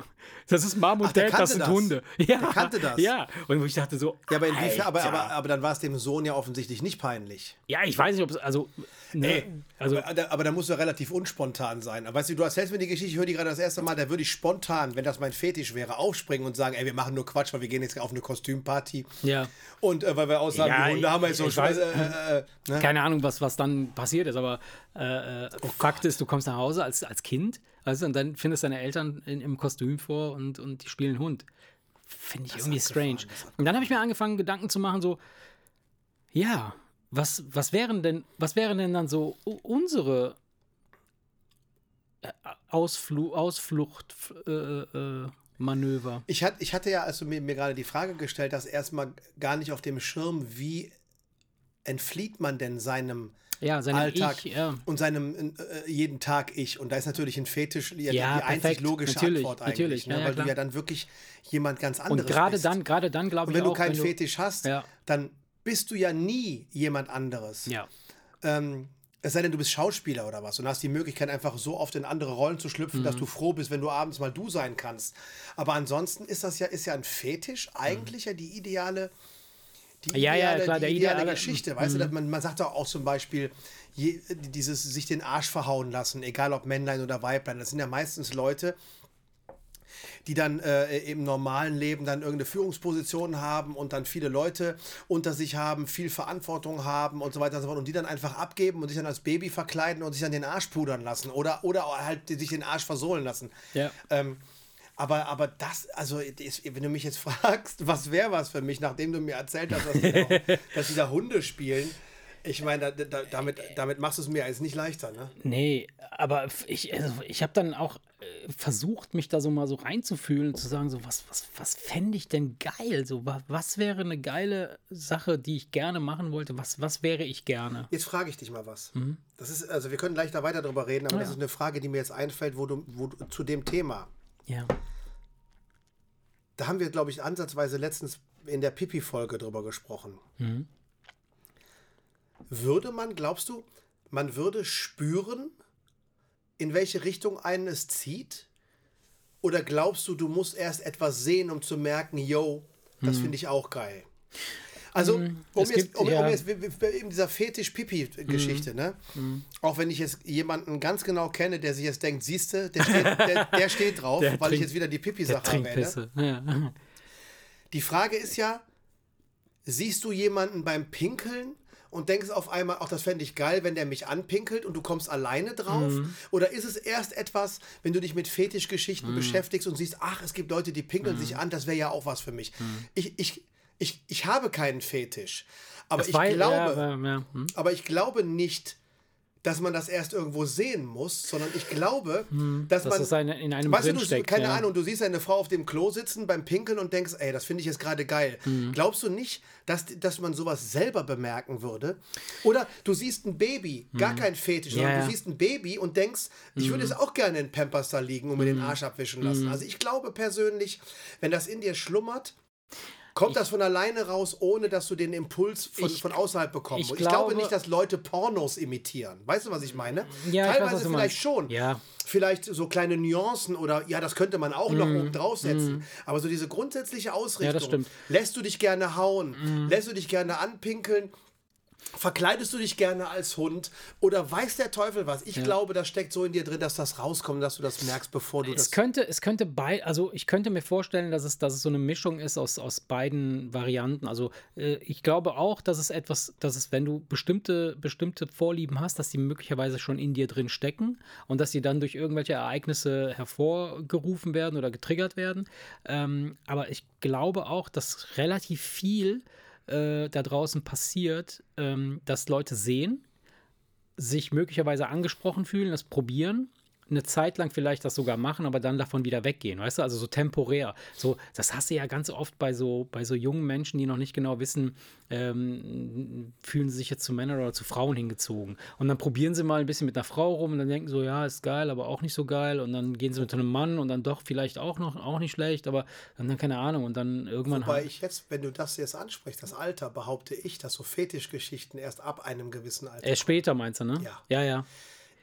das ist Mom und Ach, Dad, das sind das. Hunde. Ja, Der kannte das. Ja, und wo ich dachte so, Ja, aber inwiefern, aber, aber, aber dann war es dem Sohn ja offensichtlich nicht peinlich. ja, ich weiß nicht, ob es, also, ne, Ey, also, aber, da- aber da musst du relativ unspontan sein. Aber weißt du, du erzählst mir die Geschichte, ich höre die gerade das erste Mal, da würde ich spontan, wenn das mein Fetisch wäre, aufspringen und sagen, ey, wir machen nur Quatsch, weil wir gehen jetzt auf eine Kostümparty. ja. Und äh, weil wir aussagen, Ja, die Hunde haben wir jetzt so ich weiß. äh, äh, äh, ne? Keine Ahnung, was, was dann passiert ist, aber äh, äh, Fakt ist, du kommst nach Hause als, als Kind, weißt du, und dann findest deine Eltern in, im Kostüm vor und, und die spielen Hund. Finde ich irgendwie abgefahren, strange. das Und dann habe ich mir angefangen, Gedanken zu machen, so, ja, was, was wären denn, was wären denn dann so unsere äh, Ausflu Ausflucht äh, äh, Manöver? Ich, hat, ich hatte ja, als du mir, mir gerade die Frage gestellt hast, erstmal gar nicht auf dem Schirm, wie entflieht man denn seinem Ja, seinem Alltag Ich, ja. und seinem äh, jeden Tag Ich. Und da ist natürlich ein Fetisch ja, Ja, die einzig logische Natürlich, Antwort eigentlich. natürlich. Ne? Weil klar. du ja dann wirklich jemand ganz anderes Und gerade bist. dann, gerade dann, glaube Und ich wenn du auch, keinen wenn du, Fetisch hast, dann bist du ja nie jemand anderes. ja. Ähm, es sei denn, du bist Schauspieler oder was und hast die Möglichkeit, einfach so oft in andere Rollen zu schlüpfen, Mhm. dass du froh bist, wenn du abends mal du sein kannst. Aber ansonsten ist das ja, ist ja ein Fetisch eigentlich ja die ideale, die Ja, ja, ideale, klar, die der ideale ideale-. Geschichte. Weißt du, man, man sagt doch auch zum Beispiel, je, dieses sich den Arsch verhauen lassen, egal ob Männlein oder Weiblein, das sind ja meistens Leute, die dann äh, im normalen Leben dann irgendeine Führungsposition haben und dann viele Leute unter sich haben, viel Verantwortung haben und so weiter und so fort und die dann einfach abgeben und sich dann als Baby verkleiden und sich dann den Arsch pudern lassen oder, oder halt sich den Arsch versohlen lassen. Ja. Ähm, aber, aber das, also ist, wenn du mich jetzt fragst, was wäre was für mich, nachdem du mir erzählt hast, dass die da, dass die da Hunde spielen, ich meine, da, da, damit, damit machst du es mir jetzt nicht leichter, ne? Nee, aber ich, also ich habe dann auch äh, versucht, mich da so mal so reinzufühlen und zu sagen, so, was, was, was fände ich denn geil? So, wa- was wäre eine geile Sache, die ich gerne machen wollte? Was, was wäre ich gerne? Jetzt frage ich dich mal was. Das ist, also wir können gleich da weiter drüber reden, aber Ah, das ja. ist eine Frage, die mir jetzt einfällt, wo du, wo du zu dem Thema. Ja. Da haben wir, glaube ich, ansatzweise letztens in der Pipi-Folge drüber gesprochen. Würde man, glaubst du, man würde spüren, in welche Richtung einen es zieht? Oder glaubst du, du musst erst etwas sehen, um zu merken, yo, das finde ich auch geil? Also, um es jetzt, gibt- um, um ja. jetzt in dieser Fetisch-Pipi-Geschichte, ne? Auch wenn ich jetzt jemanden ganz genau kenne, der sich jetzt denkt, siehste, der steht, der, der steht drauf, Der weil ich trinkt- jetzt wieder die Pipi-Sache erwähne. Ja. Die Frage ist ja, siehst du jemanden beim Pinkeln und denkst auf einmal, ach, das fände ich geil, wenn der mich anpinkelt und du kommst alleine drauf? Oder ist es erst etwas, wenn du dich mit Fetischgeschichten beschäftigst und siehst, ach, es gibt Leute, die pinkeln sich an, das wäre ja auch was für mich. Ich, ich, ich, ich habe keinen Fetisch. Aber Das ich war- glaube, ja, aber- ja, hm. aber ich glaube nicht, dass man das erst irgendwo sehen muss, sondern ich glaube, dass, Hm, Dass man es eine, in einem Weißt du, du, steckt. keine ja. Ahnung, du siehst eine Frau auf dem Klo sitzen beim Pinkeln und denkst, ey, das finde ich jetzt gerade geil. Mhm. Glaubst du nicht, dass, dass man sowas selber bemerken würde? Oder du siehst ein Baby, gar kein Fetisch, sondern. Ja, du ja. siehst ein Baby und denkst, ich würde jetzt auch gerne in Pampers da liegen und mir den Arsch abwischen lassen. Also ich glaube persönlich, wenn das in dir schlummert, kommt das von alleine raus, ohne dass du den Impuls von, Ich- von außerhalb bekommst. ich ich glaube glaube- nicht, dass Leute Pornos imitieren. Weißt du, was ich meine? Ja, ich weiß, Teilweise du vielleicht schon. Ja. Vielleicht so kleine Nuancen oder ja, das könnte man auch noch Mhm. oben draufsetzen. Aber so diese grundsätzliche Ausrichtung. stimmt. Lässt du dich gerne hauen? Mhm. Lässt du dich gerne anpinkeln? Verkleidest du dich gerne als Hund oder weiß der Teufel was? Ich glaube, das steckt so in dir drin, dass das rauskommt, dass du das merkst, bevor du Es das. könnte, es könnte bei, also ich könnte mir vorstellen, dass es, dass es so eine Mischung ist aus, aus beiden Varianten. Also äh, ich glaube auch, dass es etwas, dass es, wenn du bestimmte, bestimmte Vorlieben hast, dass die möglicherweise schon in dir drin stecken und dass sie dann durch irgendwelche Ereignisse hervorgerufen werden oder getriggert werden. Ähm, aber ich glaube auch, dass relativ viel äh, da draußen passiert, ähm, dass Leute sehen, sich möglicherweise angesprochen fühlen, das probieren, eine Zeit lang vielleicht das sogar machen, aber dann davon wieder weggehen, weißt du? Also so temporär. So, das hast du ja ganz oft bei so, bei so jungen Menschen, die noch nicht genau wissen, ähm, fühlen sie sich jetzt zu Männern oder zu Frauen hingezogen. Und dann probieren sie mal ein bisschen mit einer Frau rum und dann denken so, ja, ist geil, aber auch nicht so geil. Und dann gehen sie mit einem Mann und dann doch vielleicht auch noch, auch nicht schlecht, aber dann, dann keine Ahnung. Und dann irgendwann Wobei ich jetzt, wenn du das jetzt ansprichst, das Alter, behaupte ich, dass so Fetischgeschichten erst ab einem gewissen Alter. äh, später meinst du, ne? Ja. Ja, ja.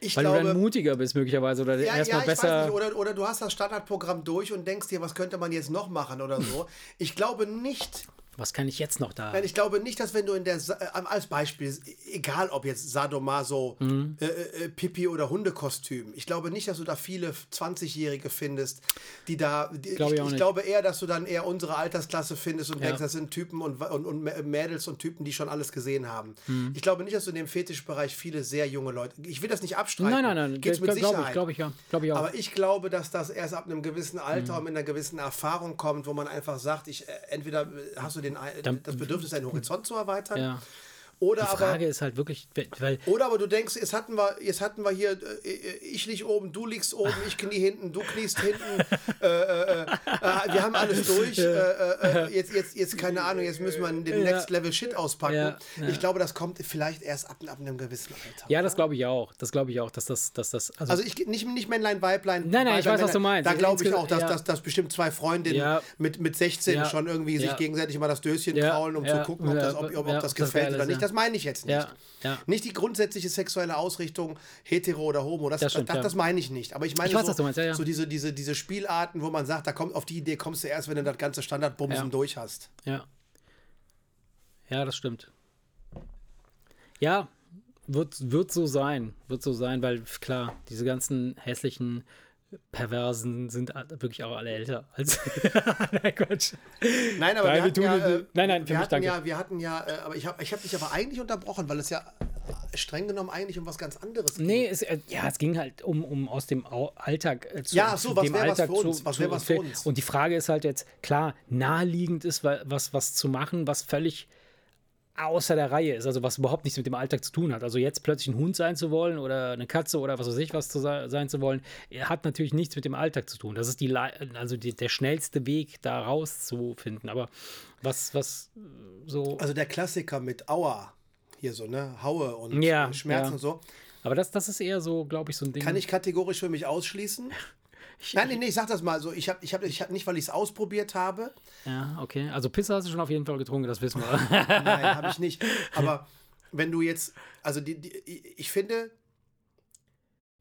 Ich Weil du glaube, dann mutiger bist, möglicherweise. Oder ja, erstmal ja, besser. nicht. Oder, oder du hast das Standardprogramm durch und denkst dir, was könnte man jetzt noch machen oder so. Ich glaube nicht, Was kann ich jetzt noch da? Nein, ich glaube nicht, dass wenn du in der, Sa- äh, als Beispiel, egal ob jetzt Sadomaso, Mhm. äh, äh, Pipi oder Hundekostüm, ich glaube nicht, dass du da viele 20-Jährige findest, die da, die, Glaube ich ich, ich glaube eher, dass du dann eher unsere Altersklasse findest und Ja. denkst, das sind Typen und, und, und Mä- Mädels und Typen, die schon alles gesehen haben. Mhm. Ich glaube nicht, dass du in dem Fetischbereich viele sehr junge Leute, ich will das nicht abstreiten. Nein, nein, nein. Geht's mit Glaube Sicherheit. ich, glaube ich ja. Glaube ich auch. Aber ich glaube, dass das erst ab einem gewissen Mhm. Alter und mit einer gewissen Erfahrung kommt, wo man einfach sagt, ich, äh, entweder äh, hast du den, das Bedürfnis, deinen Horizont zu erweitern, ja. Oder, Die aber, Frage ist halt wirklich, weil oder aber du denkst, jetzt hatten wir, jetzt hatten wir hier, äh, ich lieg oben, du liegst oben, ich knie hinten, du kniest hinten, äh, äh, äh, wir haben alles durch, äh, äh, äh, jetzt, jetzt, jetzt, keine Ahnung, jetzt müssen wir den. Next Level Shit auspacken. Ja, ja. Ich glaube, das kommt vielleicht erst ab, ab einem gewissen Alter. ja, das glaube ich auch. Das glaube ich auch, dass das, dass das, also, Also ich nicht, nicht Männlein, Weiblein. Nein, nein, ich Weiblein, weiß, was du Männlein. meinst. Da glaube ich auch, dass, ja. dass, dass bestimmt zwei Freundinnen mit, mit 16 Ja. schon irgendwie sich gegenseitig mal das Döschen kraulen, um zu gucken, ob das, ob, ob, ob das gefällt oder nicht. Das meine ich jetzt nicht. Ja. Ja. Nicht die grundsätzliche sexuelle Ausrichtung, hetero oder homo, das, Das das, stimmt, das, ja. das meine ich nicht. Aber ich meine Ich weiß, so, meinst, ja, so diese, diese, diese Spielarten, wo man sagt, da kommt auf die Idee kommst du erst, wenn du das ganze Standardbumsen durch hast. ja. Ja, das stimmt. Ja, wird, wird so sein. Wird so sein, weil klar, diese ganzen hässlichen Perversen sind wirklich auch alle älter als. nein, Quatsch. Nein, aber Nein, wir hatten ja, äh, nein, nein, wir mich hatten ja, wir hatten ja, äh, aber ich habe ich hab dich aber eigentlich unterbrochen, weil es ja äh, streng genommen eigentlich um was ganz anderes ging. Nee, es, äh, ja, es ging halt um, um aus dem Alltag äh, zu Ja, so, was dem wär was Alltag für uns? Was wär was für uns? Und die Frage ist halt jetzt, klar, naheliegend ist, wa- was, was zu machen, was völlig außer der Reihe ist, also was überhaupt nichts mit dem Alltag zu tun hat. Also jetzt plötzlich ein Hund sein zu wollen oder eine Katze oder was weiß ich was zu se sein zu wollen, hat natürlich nichts mit dem Alltag zu tun. Das ist die, also die, der schnellste Weg, da rauszufinden. Aber was, was so. Also der Klassiker mit Aua, hier so, ne? Haue und Ja, Schmerzen ja. und so, Aber das, das ist eher so, glaube ich, so ein Ding. kann ich kategorisch für mich ausschließen. Nein, nee, nee, ich sag das mal so. Ich habe ich hab, ich hab nicht, weil ich es ausprobiert habe. Ja, okay. Also Pisse hast du schon auf jeden Fall getrunken, das wissen wir. Nein, habe ich nicht. Aber wenn du jetzt, also die, die, ich finde,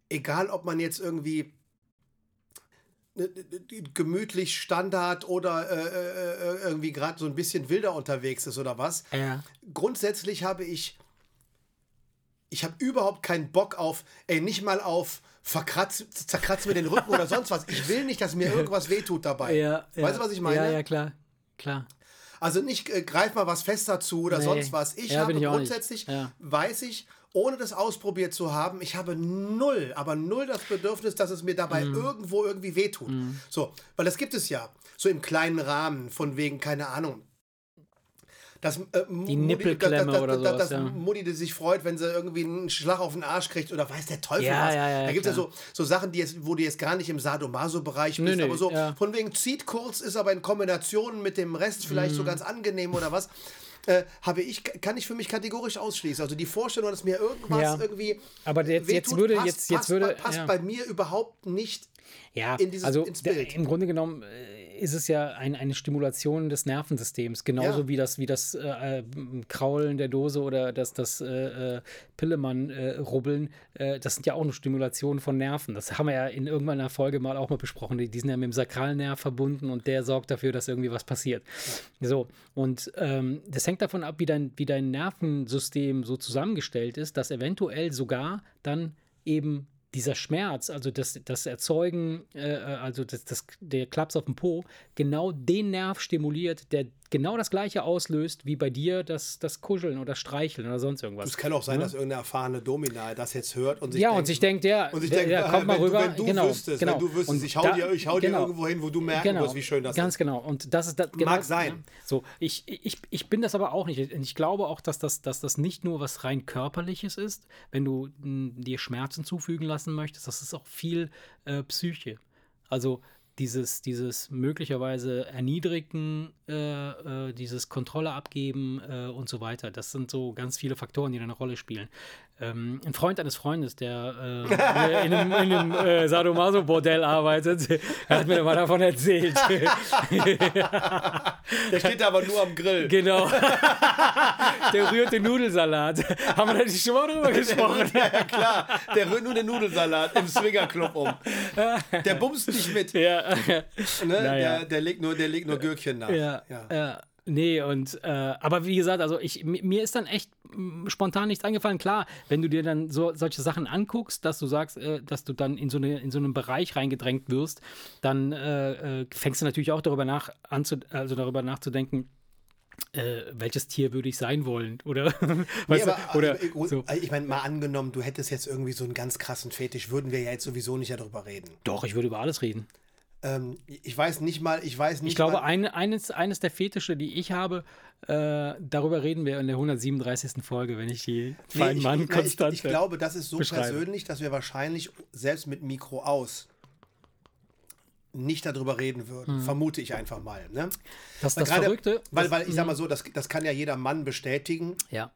egal ob man jetzt irgendwie ne, ne, gemütlich Standard oder äh, äh, äh, irgendwie gerade so ein bisschen wilder unterwegs ist oder was, ja. grundsätzlich habe ich, ich habe überhaupt keinen Bock auf, ey, nicht mal auf verkratz, zerkratz mir den Rücken oder sonst was. Ich will nicht, dass mir irgendwas wehtut dabei. Ja, ja. Weißt du, was ich meine? Ja, ja, klar. Klar. Also nicht äh, greif mal was fester zu oder Nee. sonst was. Ich Ja, habe ich grundsätzlich, weiß ich, ohne das ausprobiert zu haben, ich habe null, aber null das Bedürfnis, dass es mir dabei Mhm. irgendwo irgendwie wehtut. So, weil das gibt es ja. So im kleinen Rahmen, von wegen, keine Ahnung. Dass äh, Die Nippelklemme dass, oder sowas, dass ja. Mutti die sich freut, wenn sie irgendwie einen Schlag auf den Arsch kriegt oder weiß der Teufel Ja, was. ja, ja, da gibt es ja so, so Sachen, die jetzt, wo du jetzt gar nicht im Sadomaso-Bereich bist, nö, aber so von wegen zieht kurz, ist aber in Kombination mit dem Rest vielleicht Mhm. so ganz angenehm oder was. Äh, habe ich, kann ich für mich kategorisch ausschließen. Also die Vorstellung, dass mir irgendwas Ja. irgendwie. Aber jetzt- jetzt wehtut, würde- passt, jetzt- jetzt passt, würde- passt ja. bei mir überhaupt nicht Ja, in dieses- also im Grunde genommen äh, ist es ja ein, eine Stimulation des Nervensystems, genauso Ja. wie das, wie das äh, äh, Kraulen der Dose oder das, das äh, äh, Pillemann-Rubbeln. Äh, das sind ja auch eine Stimulation von Nerven. Das haben wir ja in irgendeiner Folge mal auch mal besprochen. Die, die sind ja mit dem Sakralnerv verbunden und der sorgt dafür, dass irgendwie was passiert. So, und ähm, das hängt davon ab, wie dein, wie dein Nervensystem so zusammengestellt ist, dass eventuell sogar dann eben dieser Schmerz, also das, das Erzeugen, äh, also das, das, der Klaps auf dem Po, genau den Nerv stimuliert, der genau das gleiche auslöst wie bei dir das, das Kuscheln oder Streicheln oder sonst irgendwas. Es kann auch sein, dass irgendeine erfahrene Domina das jetzt hört und sich ja, denkt, und sich denkt, ja, und sich der, denkt, der ah, kommt mal wenn rüber. Du, wenn du genau, wüsstest, genau. wenn du wüsstest, Und ich hau, da- dir, ich hau genau. dir irgendwo hin, wo du merken genau, wirst, wie schön das Ganz ist. genau. Und das ist das, genau, Mag sein. Ja. So, ich, ich, ich bin das aber auch nicht. Und ich glaube auch, dass das, dass das nicht nur was rein körperliches ist, wenn du dir Schmerzen zufügen lassen möchtest, das ist auch viel äh, Psyche. Also dieses, dieses möglicherweise Erniedrigen, äh, äh, dieses Kontrolle abgeben äh, und so weiter. Das sind so ganz viele Faktoren, die da eine Rolle spielen. Ähm, ein Freund eines Freundes, der äh, in einem, in einem äh, Sadomaso-Bordell arbeitet, hat mir mal davon erzählt. Der steht da aber nur am Grill. genau. der rührte Nudelsalat. Haben wir da nicht schon mal drüber gesprochen? ja, ja, klar. Der rührt nur den Nudelsalat im Swingerclub um. Der bumst nicht mit. ja. Ne? Naja. Der, der, legt nur, der legt nur Gürkchen nach. Ja, ja. Nee, und äh, aber wie gesagt, also ich, mi- mir ist dann echt spontan nichts eingefallen. Klar, wenn du dir dann so solche Sachen anguckst, dass du sagst, äh, dass du dann in so, eine, in so einen Bereich reingedrängt wirst, dann äh, äh, fängst du natürlich auch darüber nach, anzu, also darüber nachzudenken, äh, welches Tier würde ich sein wollen? Oder, Nee, aber, du, oder ich, so. ich meine, mal angenommen, du hättest jetzt irgendwie so einen ganz krassen Fetisch, würden wir ja jetzt sowieso nicht darüber reden. Doch, ich würde über alles reden. Ähm, ich weiß nicht mal, ich weiß nicht Ich glaube, eine, eines, eines der Fetische, die ich habe, äh, darüber reden wir in der 137. Folge, wenn ich die Nee, feinen ich, Mann ich, ich, konstant. ich glaube, das ist so persönlich, dass wir wahrscheinlich selbst mit Mikro aus nicht darüber reden würden. Vermute ich einfach mal. Ne? das, Weil das gerade- Verrückte. Weil, weil ich sag mal so, das, das kann ja jeder Mann bestätigen. ja.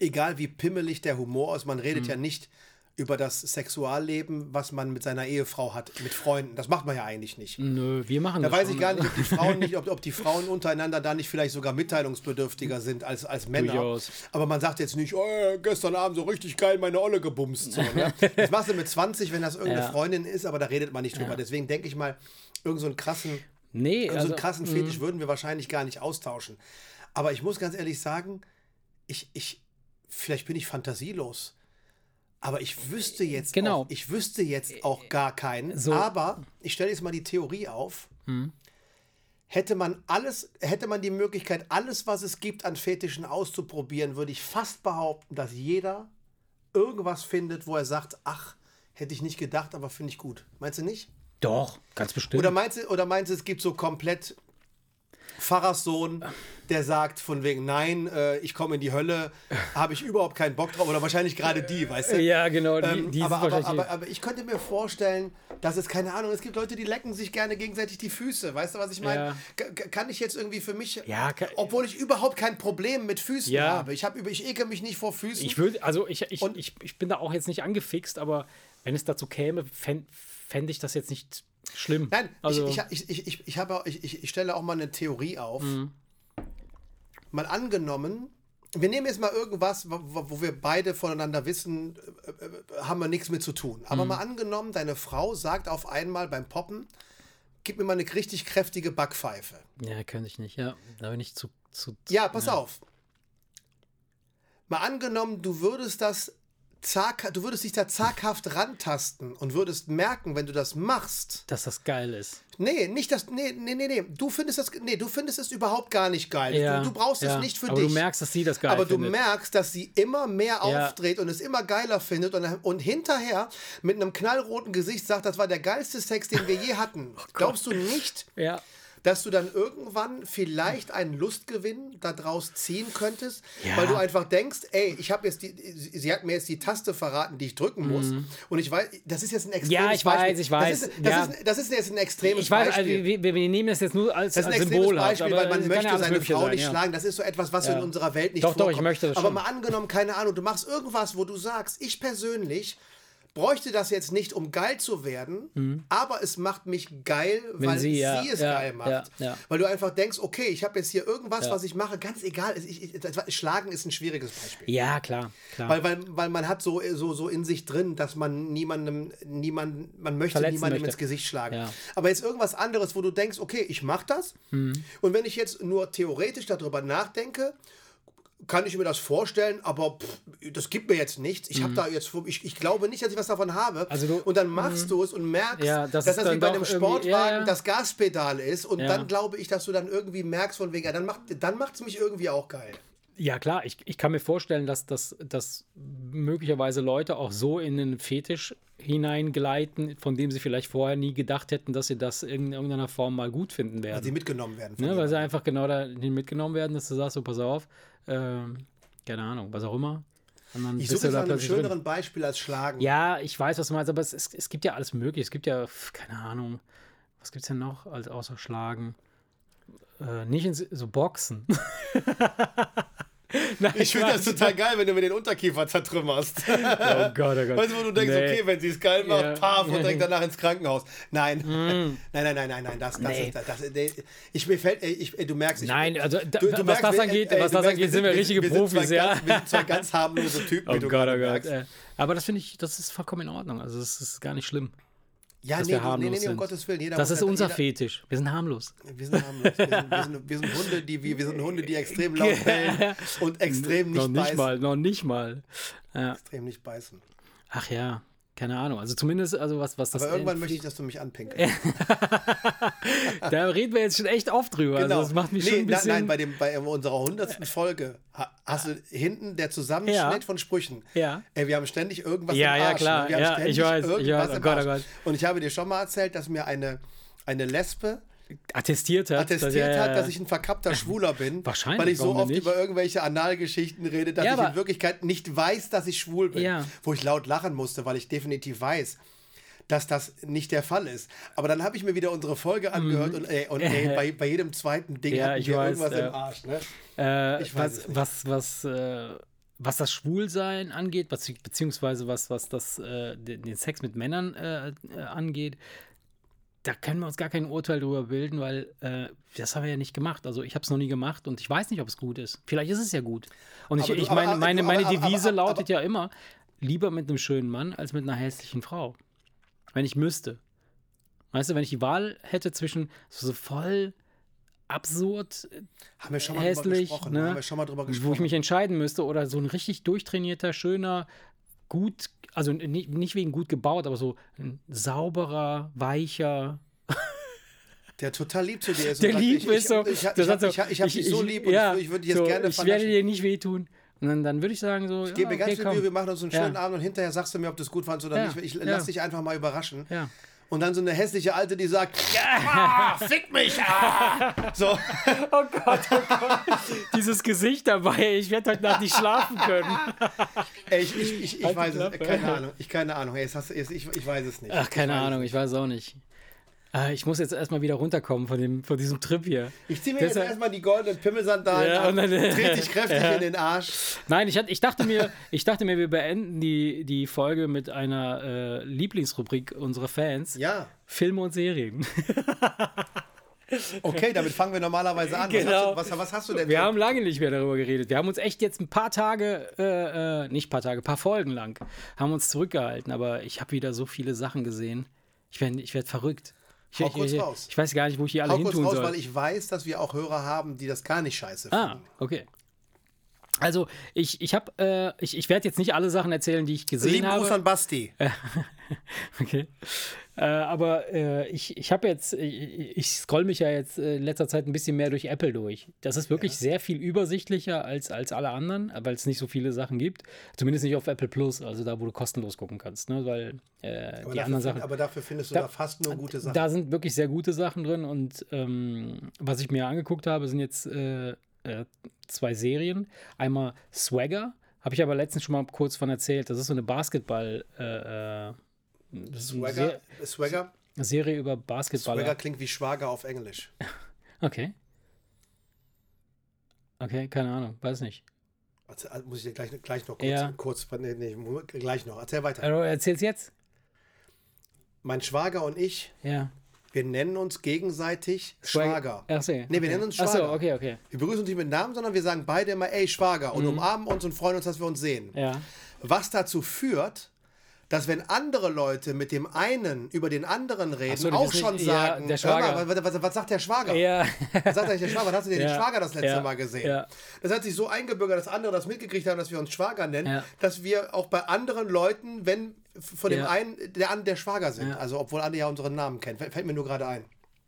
Egal wie pimmelig der Humor ist, man redet Mhm. ja nicht über das Sexualleben, was man mit seiner Ehefrau hat, mit Freunden. Das macht man ja eigentlich nicht. Nö, wir machen Da das weiß schon. ich gar nicht, ob die Frauen nicht, ob, ob die Frauen untereinander da nicht vielleicht sogar mitteilungsbedürftiger sind als, als Männer. Durchaus. Aber man sagt jetzt nicht, oh, gestern Abend so richtig geil meine Olle gebumst. So, ne? Das machst du mit 20, wenn das irgendeine Ja. Freundin ist, aber da redet man nicht drüber. Deswegen denke ich mal, irgend so einen krassen, Nee, irgend so also, einen krassen Fetisch würden wir wahrscheinlich gar nicht austauschen. Aber ich muss ganz ehrlich sagen, ich, ich, vielleicht bin ich fantasielos. Aber ich wüsste jetzt Genau. auch, ich wüsste jetzt auch gar keinen. So. Aber ich stelle jetzt mal die Theorie auf. Hätte man alles, hätte man die Möglichkeit, alles, was es gibt an Fetischen auszuprobieren, würde ich fast behaupten, dass jeder irgendwas findet, wo er sagt, ach, hätte ich nicht gedacht, aber finde ich gut. Meinst du nicht? doch, ganz bestimmt. Oder meinst du, oder meinst du, es gibt so komplett Pfarrerssohn, der sagt von wegen, nein, äh, ich komme in die Hölle, habe ich überhaupt keinen Bock drauf. Oder wahrscheinlich gerade die, weißt du? ja, genau. Die, Ähm, die aber, aber, aber, aber ich könnte mir vorstellen, dass es, keine Ahnung, es gibt Leute, die lecken sich gerne gegenseitig die Füße. Weißt du, was ich meine? Ja. Ka- ka- Kann ich jetzt irgendwie für mich, Ja, ka- obwohl ich überhaupt kein Problem mit Füßen Ja. habe. Ich, hab, ich ekel mich nicht vor Füßen. ich würde, also ich, ich, Und- ich, ich bin da auch jetzt nicht angefixt, aber wenn es dazu käme, fände fänd ich das jetzt nicht schlimm. Nein, also, ich, ich, ich, ich, ich, habe, ich, ich, stelle auch mal eine Theorie auf. Mhm. Mal angenommen, wir nehmen jetzt mal irgendwas, wo, wo wir beide voneinander wissen, äh, äh, haben wir nichts mit zu tun. Mhm. Aber mal angenommen, deine Frau sagt auf einmal beim Poppen, gib mir mal eine richtig kräftige Backpfeife. ja, könnte ich nicht, ja. Da bin ich zu. zu Ja, pass auf. Mal angenommen, du würdest das zag, du würdest dich da zaghaft rantasten und würdest merken, wenn du das machst, Dass das geil ist. Nee, nicht das. Nee, nee, nee, nee. Du findest das. Nee, du findest es überhaupt gar nicht geil. Ja, du, du brauchst ja. es nicht für aber dich. du merkst, dass sie das geil aber du findet. merkst, dass sie immer mehr Ja. aufdreht und es immer geiler findet und, und hinterher mit einem knallroten Gesicht sagt, das war der geilste Sex, den wir je hatten. Oh Glaubst du nicht, Ja. Dass du dann irgendwann vielleicht einen Lustgewinn daraus ziehen könntest, Ja. weil du einfach denkst, ey, ich habe jetzt die, sie hat mir jetzt die Taste verraten, die ich drücken muss. Und ich weiß, das ist jetzt ein extremes Mhm. Ja, ich weiß, Beispiel. ich weiß, Das ist, das, ja. ist, das ist jetzt ein extremes Ich weiß, also, Beispiel. wir, wir, wir nehmen das jetzt nur als, Das ist ein als extremes Symbol. Beispiel, weil man möchte ja seine Frau sein, nicht schlagen. Das ist so etwas, was in unserer Welt nicht Doch, doch, ich vorkommt. möchte das Aber schon. mal angenommen, keine Ahnung, du machst irgendwas, wo du sagst, ich persönlich bräuchte das jetzt nicht, um geil zu werden, aber es macht mich geil, weil Mhm. sie, sie, ja, es ja, geil macht. ja. Weil du einfach denkst, okay, ich habe jetzt hier irgendwas, was ich mache, ganz egal. Ich, ich, Schlagen ist ein schwieriges Beispiel. Ja, klar, klar. Weil, weil, weil man hat so, so, so in sich drin, dass man niemandem, niemand, man möchte Verletzen niemandem möchte. ins Gesicht schlagen. Aber jetzt irgendwas anderes, wo du denkst, okay, ich mache das. Mhm. Und wenn ich jetzt nur theoretisch darüber nachdenke, kann ich mir das vorstellen, aber pff, das gibt mir jetzt nichts. Ich habe da jetzt, ich, ich glaube nicht, dass ich was davon habe. Mhm. Also du- und dann machst du es und merkst, Ja, das dass das wie dann bei einem Sportwagen ja, ja. das Gaspedal ist. Und dann glaube ich, dass du dann irgendwie merkst von wegen, ja, dann macht dann macht's mich irgendwie auch geil. Ja, klar, ich, ich kann mir vorstellen, dass, dass, dass möglicherweise Leute auch so in einen Fetisch hineingleiten, von dem sie vielleicht vorher nie gedacht hätten, dass sie das in irgendeiner Form mal gut finden werden. die mitgenommen werden. Ne, weil sie einfach genau dahin mitgenommen werden, dass du sagst, so pass auf, ähm, keine Ahnung, was auch immer. Ich suche nach einem plötzlich drin. schöneren Beispiel als Schlagen. Ja, ich weiß, was du meinst, aber es, es, es gibt ja alles mögliche. Es gibt ja, keine Ahnung, was gibt es denn noch als außer Schlagen? Äh, nicht ins, so Boxen. Nein, Ich finde das total geil, wenn du mir den Unterkiefer zertrümmerst. Oh Gott, oh Gott. Weißt du, wo du denkst, Nee. okay, wenn sie es geil macht, Ja. paf, und direkt danach ins Krankenhaus. Nein. Nein, nein, nein, nein, nein, das, das Nee. ist, das, das, nee. ich, mir fällt, ich, du merkst, ich, Nein, also da, du, du was merkst, das wir- angeht, ey, was das merkst, angeht, sind wir richtige sind Profis, zwei ja. Ganz, wir sind zwei ganz harmlose Typen, Oh wie du Gott, oh Gott. merkst. Aber das finde ich, das ist vollkommen in Ordnung. Also es ist gar nicht schlimm. Ja, dass nee, wir du- nee, harmlos nee, nee, um. Gottes Willen. Jeder Das ist ja- unser jeder, Fetisch. Wir sind harmlos. Wir sind harmlos. Wir sind, wir sind, wir sind Hunde, die, wir, wir sind Hunde, die extrem laut bellen und extrem nicht, noch nicht beißen. mal, noch nicht mal. Ja. Extrem nicht beißen. Ach ja, keine Ahnung. Also zumindest, also was, was das. Aber irgendwann möchte ich, dass du mich anpinkelst. da reden wir jetzt schon echt oft drüber. Also das macht mich Nee, schon ein bisschen. Nein, bei, dem, bei unserer hundertsten Folge ha- hast du hinten der Zusammenschnitt Ja. von Sprüchen. Ja. Ey, wir haben ständig irgendwas Ja, im ja, Arsch. klar. Ne? Wir haben Ja, ständig ich weiß, ich irgendwas weiß. im Oh Gott, oh. Gott. Und ich habe dir schon mal erzählt, dass mir eine, eine Lesbe attestiert hat. attestiert dass, hat, dass ich ein verkappter Schwuler bin. Wahrscheinlich, Weil ich so oft nicht? über irgendwelche Analgeschichten rede, dass Ja, ich in Wirklichkeit nicht weiß, dass ich schwul bin. Ja. Wo ich laut lachen musste, weil ich definitiv weiß, dass das nicht der Fall ist. Aber dann habe ich mir wieder unsere Folge angehört und, ey, und ey, bei, bei jedem zweiten Ding Mhm. Ja, hatten ich wir weiß, irgendwas ja. im Arsch. Ne? Äh, Ich weiß was, was, was, äh, was das Schwulsein angeht, beziehungsweise was, was das, äh, den, Sex mit Männern äh, äh, angeht, da können wir uns gar kein Urteil drüber bilden, weil äh, das haben wir ja nicht gemacht. Also ich habe es noch nie gemacht und ich weiß nicht, ob es gut ist. Vielleicht ist es ja gut. Und ich, du- ich meine, aber- meine, meine aber- Devise aber- lautet ja immer, lieber mit einem schönen Mann als mit einer hässlichen Frau. Wenn ich müsste. Weißt du, wenn ich die Wahl hätte zwischen so voll absurd Haben wir schon mal drüber hässlich, gesprochen. ne? Haben wir schon mal drüber wo ich gesprochen. mich entscheiden müsste oder so ein richtig durchtrainierter, schöner, gut, also nicht, nicht wegen gut gebaut, aber so ein sauberer, weicher. der total lieb zu dir ist. Der sagt, lieb ich, ist so. Ich, ich, ich, der ich, ich, habe dich so lieb und ja, ich, würde dich jetzt so, gerne Ich werde dir nicht wehtun. Und dann, dann würde ich sagen, so. Ich gebe mir ja, ganz okay, viel. Mühe, wir machen uns einen Ja. schönen Abend und hinterher sagst du mir, ob du es gut fandst oder Ja, nicht. Ich ja. lass dich einfach mal überraschen. Ja. Und dann so eine hässliche Alte, die sagt, ah, fick mich! Ah. So, Oh Gott, oh Gott. Dieses Gesicht dabei, ich werde heute Nacht nicht schlafen können. ey, ich, ich, ich, ich Halt die weiß es, keine Ahnung, ich keine Ahnung, ey, jetzt hast, du- jetzt, ich, ich weiß es nicht. Ach, keine ich weiß Ahnung, ich weiß auch nicht. Äh, Ich muss jetzt erstmal wieder runterkommen von, dem, von diesem Trip hier. Ich ziehe mir jetzt Deshalb- erstmal die goldenen Pimmelsandalen Ja, an, und dann- trete dich kräftig Ja. in den Arsch. Nein, ich, ich, dachte mir, ich dachte mir, wir beenden die, die Folge mit einer äh, Lieblingsrubrik unserer Fans: Ja, Filme und Serien. okay, damit fangen wir normalerweise an. Genau. Was, hast du, was, was hast du denn? Wir so? haben lange nicht mehr darüber geredet. Wir haben uns echt jetzt ein paar Tage, äh, äh, nicht paar Tage, paar Folgen lang, haben uns zurückgehalten. Aber ich habe wieder so viele Sachen gesehen. Ich werde ich werd verrückt. Ich, Hau kurz ich, raus. ich weiß gar nicht, wo ich die alle Hau hin kurz tun raus, soll. weil ich weiß, dass wir auch Hörer haben, die das gar nicht scheiße finden. Ah, okay. Also, ich, ich habe, äh, ich, ich werde jetzt nicht alle Sachen erzählen, die ich gesehen Lieben habe. Gruß an Basti. Okay. Äh, aber äh, ich, ich habe jetzt, ich, ich scroll mich ja jetzt äh, in letzter Zeit ein bisschen mehr durch Apple durch. Das ist wirklich sehr viel übersichtlicher als, als alle anderen, weil es nicht so viele Sachen gibt. Zumindest nicht auf Apple Plus, also da, wo du kostenlos gucken kannst. Ne? Weil äh, Aber die dafür, anderen Sachen. find- aber dafür findest du da, Da- fast nur gute Sachen. Da sind wirklich sehr gute Sachen drin und ähm, was ich mir angeguckt habe, sind jetzt äh, äh, zwei Serien. Einmal Swagger, habe ich aber letztens schon mal kurz von erzählt. Das ist so eine Basketball- Swagger, Swagger, Se Serie über Basketballer. Swagger klingt wie Schwager auf Englisch. Okay. Okay, keine Ahnung, weiß nicht. Also Muss ich dir gleich, gleich noch kurz, Ja. kurz nee, nee, gleich noch. Erzähl weiter. Also, erzähl's jetzt? Mein Schwager und ich, Ja. wir nennen uns gegenseitig Schwager. Ach so, Nee, wir okay. nennen uns Ach so, Schwager. okay, okay. Wir begrüßen uns nicht mit Namen, sondern wir sagen beide immer, ey, Schwager, Mhm. und umarmen uns und freuen uns, dass wir uns sehen. Ja. Was dazu führt, dass wenn andere Leute mit dem einen über den anderen reden, so, auch schon nicht- ja, sagen, hör mal, Schwager. was, was, was sagt der Schwager? Ja. Was sagt eigentlich der Schwager? Wann hast du denn den Ja. Schwager das letzte Ja. Mal gesehen? Ja. Das hat sich so eingebürgert, dass andere das mitgekriegt haben, dass wir uns Schwager nennen, Ja. dass wir auch bei anderen Leuten, wenn von dem Ja. einen der der Schwager sind, Ja. also obwohl andere ja unseren Namen kennen, fällt mir nur gerade ein.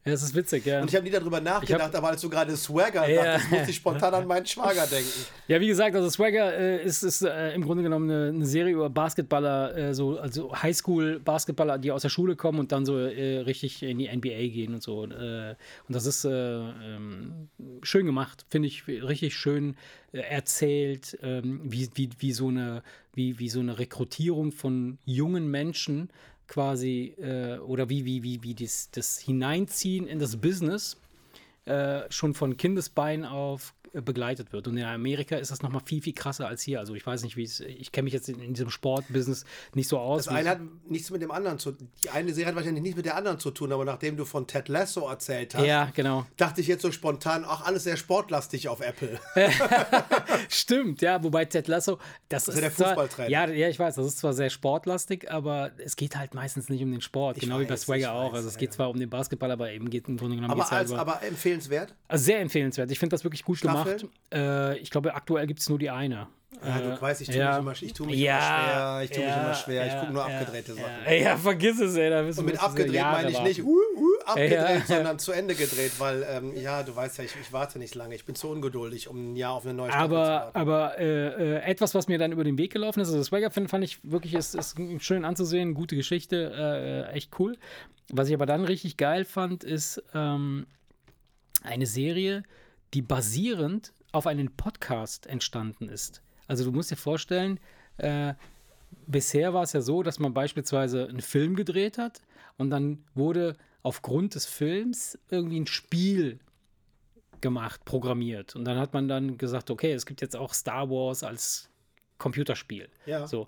Ja, das ist witzig, ja. Und ich habe nie darüber nachgedacht, aber als du gerade Swagger Ja. sagtest, musste ich spontan an meinen Schwager denken. Ja, wie gesagt, also Swagger äh, ist, ist äh, im Grunde genommen eine, eine Serie über Basketballer, äh, so, also Highschool-Basketballer, die aus der Schule kommen und dann so äh, richtig in die NBA gehen und so. Und, äh, und das ist äh, ähm, schön gemacht, finde ich richtig schön äh, erzählt, ähm, wie, wie, wie, so eine, wie, wie so eine Rekrutierung von jungen Menschen quasi äh, oder wie, wie, wie, wie das, das Hineinziehen in das Business äh, schon von Kindesbein auf begleitet wird. Und in Amerika ist das nochmal viel, viel krasser als hier. Also ich weiß nicht, wie es, ich kenne mich jetzt in, in diesem Sportbusiness nicht so aus. Das eine hat nichts mit dem anderen zu Die eine Serie hat wahrscheinlich nichts mit der anderen zu tun, aber nachdem du von Ted Lasso erzählt hast, ja, genau. dachte ich jetzt so spontan, ach, alles sehr sportlastig auf Apple. Stimmt, ja, wobei Ted Lasso, das, ist ist, zwar, Fußballtrainer. ja, ja, ich weiß, das ist zwar sehr sportlastig, aber es geht halt meistens nicht um den Sport, genau wie bei weiß, Swagger ich auch. weiß, Also es geht ja. zwar um den Basketball, aber eben geht im Grunde genommen Aber, halt als, über, aber empfehlenswert. also sehr empfehlenswert. Ich finde das wirklich gut Staffeln? Gemacht. Äh, ich glaube, aktuell gibt es nur die eine. Ja, Äh, du weißt, ich tue ja. mich immer, ich tu mich Ja, immer schwer. Ich tue mich ja, immer schwer. Ich gucke nur abgedrehte Sachen. Ja, vergiss es, ey. Da bist Und mit abgedreht meine ich nicht uh, uh, abgedreht, sondern zu Ende gedreht, weil, ähm, ja, du weißt ja, ich, ich warte nicht lange. Ich bin zu ungeduldig, um ein Jahr auf eine neue Staffel zu Aber, warten. aber äh, äh, etwas, was mir dann über den Weg gelaufen ist, also Swagger fand, fand ich wirklich ist, ist schön anzusehen, gute Geschichte, äh, äh, echt cool. Was ich aber dann richtig geil fand, ist ähm, eine Serie, die basierend auf einem Podcast entstanden ist. Also du musst dir vorstellen, äh, bisher war es ja so, dass man beispielsweise einen Film gedreht hat und dann wurde aufgrund des Films irgendwie ein Spiel gemacht, programmiert. Und dann hat man dann gesagt, okay, es gibt jetzt auch Star Wars als Computerspiel. Ja. So.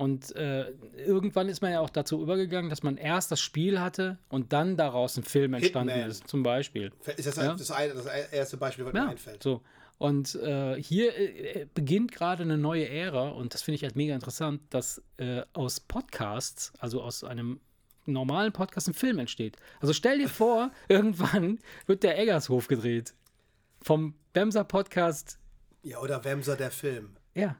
Und äh, irgendwann ist man ja auch dazu übergegangen, dass man erst das Spiel hatte und dann daraus ein Film entstanden Hitman. ist, zum Beispiel. Ist das Ja. das, eine, das erste Beispiel, was Ja, mir einfällt? so. Und äh, hier äh, beginnt gerade eine neue Ära und das finde ich halt mega interessant, dass äh, aus Podcasts, also aus einem normalen Podcast, ein Film entsteht. Also stell dir vor, irgendwann wird der Eggershof gedreht. Vom Bemser Podcast. Ja, oder Wemser, der Film. Ja,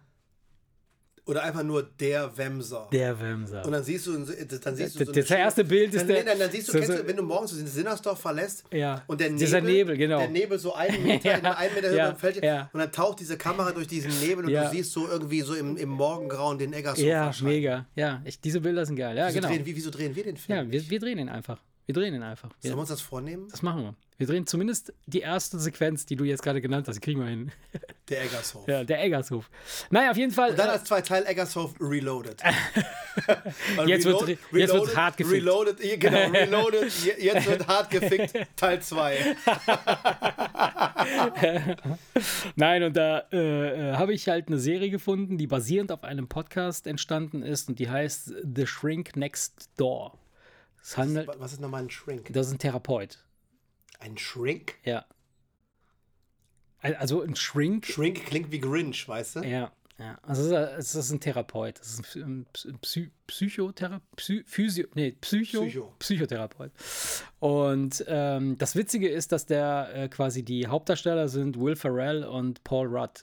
Oder einfach nur der Wemser. der Bemser. Und dann siehst du, dann siehst du so Das- erste Bild ist dann, der- Dann, dann siehst du, so- kennst so- du, wenn du morgens den Sinnersdorf verlässt Ja, und der Nebel, dieser Nebel, genau. der Nebel so einen Meter, Ja, einen Meter höher ja, Feld ja. und dann taucht diese Kamera durch diesen Nebel und du siehst so irgendwie so im, im Morgengrauen den Eggershof ja, mega. Ja, ich, diese Bilder sind geil. Ja, Wieso, genau. drehen, wie, wieso drehen wir den Film? Ja, wir, wir drehen ihn einfach. Wir drehen ihn einfach. Wir, Sollen wir uns das vornehmen? das machen wir. Wir drehen zumindest die erste Sequenz, die du jetzt gerade genannt hast. Die kriegen wir hin. Der Eggershof. Ja, der Eggershof. Naja, auf jeden Fall. Und dann äh, als zwei Teil Eggershof Reloaded. Jetzt wird re- jetzt wird hart gefickt. Reloaded, genau, Reloaded, je- jetzt wird hart gefickt, Teil 2. Nein, und da äh, äh, habe ich halt eine Serie gefunden, die basierend auf einem Podcast entstanden ist und die heißt The Shrink Next Door. Es handelt, Was ist nochmal ein Shrink? das ist ein Therapeut. Ein Shrink? Ja. Al- Also ein Shrink. Shrink klingt wie Grinch, weißt du? Ja, ja. Also es ist, es ein Therapeut. Das ist ein Psy- Psy Psychotherapeut. Psy Physio, nee, Psycho, Psycho. Psychotherapeut. Und ähm, das Witzige ist, dass der äh, quasi die Hauptdarsteller sind Will Ferrell und Paul Rudd.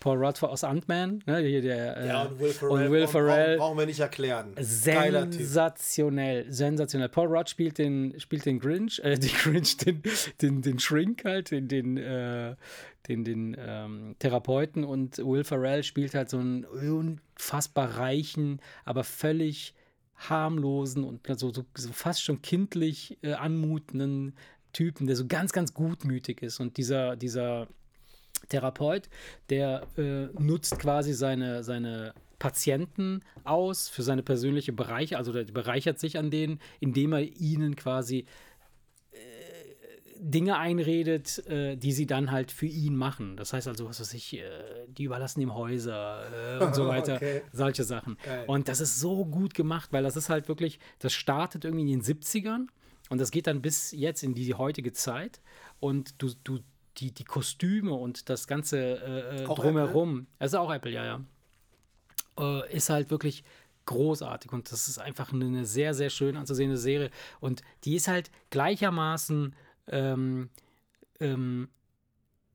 Paul Rudd aus Ant-Man, ne, hier der, äh, Ja, und Will Ferrell, und Will brauchen- Ferrell brauchen wir nicht erklären. Sensationell, sensationell. Paul Rudd spielt den, spielt den Grinch, äh, den Grinch, den, den, den Shrink halt, den, den, äh, den, den ähm, Therapeuten und Will Ferrell spielt halt so einen unfassbar reichen, aber völlig harmlosen und so, so, so fast schon kindlich äh, anmutenden Typen, der so ganz, ganz gutmütig ist. Und dieser, dieser Therapeut, der äh, nutzt quasi seine, seine Patienten aus für seine persönliche Bereiche, also der bereichert sich an denen, indem er ihnen quasi äh, Dinge einredet, äh, die sie dann halt für ihn machen. Das heißt also, was weiß ich, äh, die überlassen ihm Häuser äh, und so weiter, Okay. solche Sachen. Geil. Und das ist so gut gemacht, weil das ist halt wirklich, das startet irgendwie in den 70ern und das geht dann bis jetzt in die heutige Zeit und du, du die, die Kostüme und das ganze äh, äh, drumherum, ist auch Apple, ja, ja, äh, ist halt wirklich großartig und das ist einfach eine, eine sehr, sehr schön anzusehende Serie. Und die ist halt gleichermaßen ähm, ähm,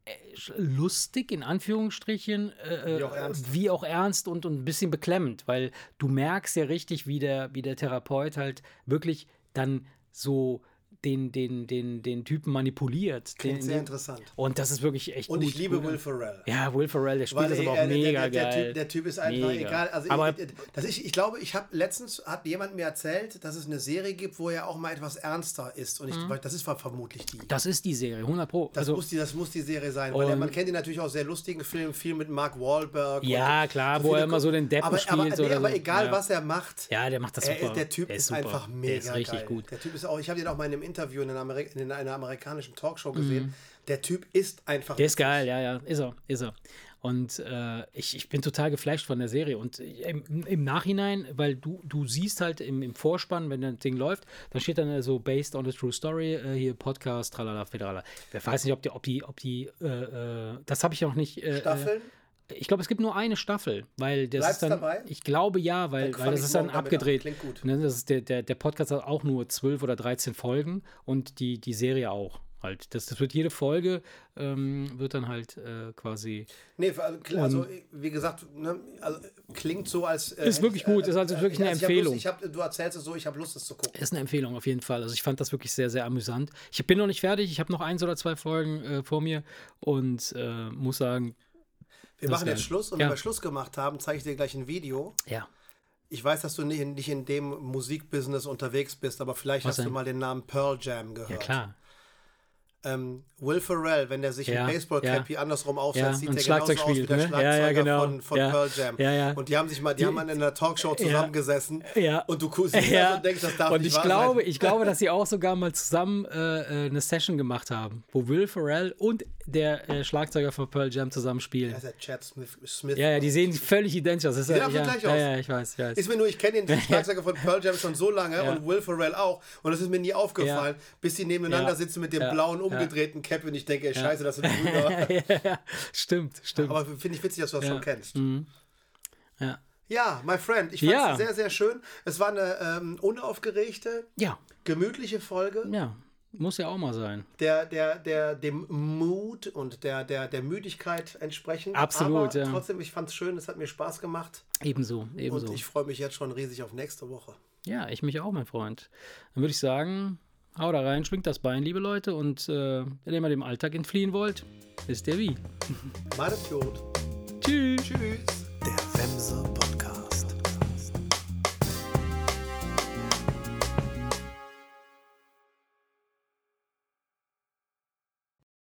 äh, lustig in Anführungsstrichen äh, Wie auch ernst. wie auch ernst und, und ein bisschen beklemmend, weil du merkst ja richtig, wie der, wie der Therapeut halt wirklich dann so den, den, den, den Typen manipuliert. Klingt den, sehr den, interessant. und das ist wirklich echt Und gut. ich liebe. Will Ferrell. Ja, Will Ferrell, der spielt Weil das aber auch er- der- mega der, der, geil. Typ, der Typ ist einfach Mega. egal. Also Aber- ich, dass ich, ich glaube, ich habe letztens hat jemand mir erzählt, dass es eine Serie gibt, wo er auch mal etwas ernster ist. Und ich, Mhm. das ist vermutlich die. Das ist die Serie, 100 Pro. Das, also, muss die, das muss die Serie sein, weil er, Und- man kennt ihn natürlich aus sehr lustigen Filmen, viel mit Mark Wahlberg. Ja, klar, wo viele er immer so den Deppen aber, spielt Aber, nee, aber so. egal, Ja. was er macht, ja, der macht das er, super. der Typ der ist, super. einfach mega Der ist richtig geil. gut. Der Typ ist auch, ich habe ihn auch mal in einem Interview in einer, Amerik in einer amerikanischen Talkshow Mhm. gesehen. Der Typ ist einfach. Der ist geil, ja, ja, ist er, ist er. Und äh, ich, ich bin total geflasht von der Serie. Und im, im Nachhinein, weil du, du siehst halt im, im Vorspann, wenn das Ding läuft, dann steht dann so based on a true story, äh, hier Podcast, tralala, tralala. Wer weiß nicht, ob die, ob die, ob die, äh, äh, das habe ich auch nicht. Äh, Staffeln? Äh, ich glaube, es gibt nur eine Staffel, weil das Bleibt's ist dann. dabei? Ich glaube ja, weil, Dann weil das ist dann abgedreht. Klingt gut. Ne, das ist der, der, der Podcast hat auch nur 12 oder 13 Folgen und die, die Serie auch. Halt. Das, das wird jede Folge, ähm, wird dann halt äh, quasi. Nee, also, also wie gesagt, ne, also, klingt so als. äh, Ist wirklich gut, ist also wirklich eine ich hab Empfehlung. Lust, ich hab, du erzählst es so, ich habe Lust, es zu gucken. Ist eine Empfehlung auf jeden Fall. Also ich fand das wirklich sehr, sehr amüsant. Ich bin noch nicht fertig, ich habe noch eins oder zwei Folgen äh, vor mir und äh, muss sagen, Wir Das machen jetzt. Schluss und Ja. wenn wir Schluss gemacht haben, zeige ich dir gleich ein Video. ja. Ich weiß, dass du nicht in, nicht in dem Musikbusiness unterwegs bist, aber vielleicht Was hast du denn? mal den Namen Pearl Jam gehört. Ja, klar. Ähm, Will Ferrell, wenn der sich Ja, ein Baseballcap ja. andersrum aufsetzt, Ja, sieht der Schlagzeug genauso aus wie spielt, der ne? Ja, ja, Schlagzeuger genau. von, von. Pearl Jam. Ja, ja. Und die haben sich mal, die, Die- haben mal in einer Talkshow zusammengesessen und du siehst Ja. und denkst, das darf und nicht ich glaube, sein. ich glaube, dass sie auch sogar mal zusammen äh, äh, eine Session gemacht haben, wo Will Ferrell und der äh, Schlagzeuger von Pearl Jam zusammen spielen. Das ist der Chad Smith. Smith Ja, ja, die sehen völlig identisch aus. Das ist sehen ja, gleich aus. ja, ich weiß, ich weiß. Ist mir nur, ich kenne den Schlagzeuger von Pearl Jam schon so lange und Will Ferrell auch. Und das ist mir nie aufgefallen, bis die nebeneinander sitzen mit dem blauen, Ja. Umgedrehten Cap und ich denke, ey, scheiße, das sind Brüder. ja, ja, stimmt, stimmt. Aber finde ich witzig, dass du das Ja. Mhm. schon kennst. ja. Ja, my friend, ich fand es Ja. sehr, sehr schön. Es war eine ähm, unaufgeregte, ja, gemütliche Folge, ja, muss ja auch mal sein. der, der, der dem Mut und der, der, der Müdigkeit entsprechend. Absolut, Aber ja. trotzdem, ich fand es schön, es hat mir Spaß gemacht. Ebenso, ebenso. Und ich freue mich jetzt schon riesig auf nächste Woche. Ja, ich mich auch, mein Freund. Dann würde ich sagen, Hau da rein, schwingt das Bein, liebe Leute, und äh, wenn ihr mal dem Alltag entfliehen wollt, wisst ihr wie. Macht's gut. Tschüss. Tschüss. Der Wemser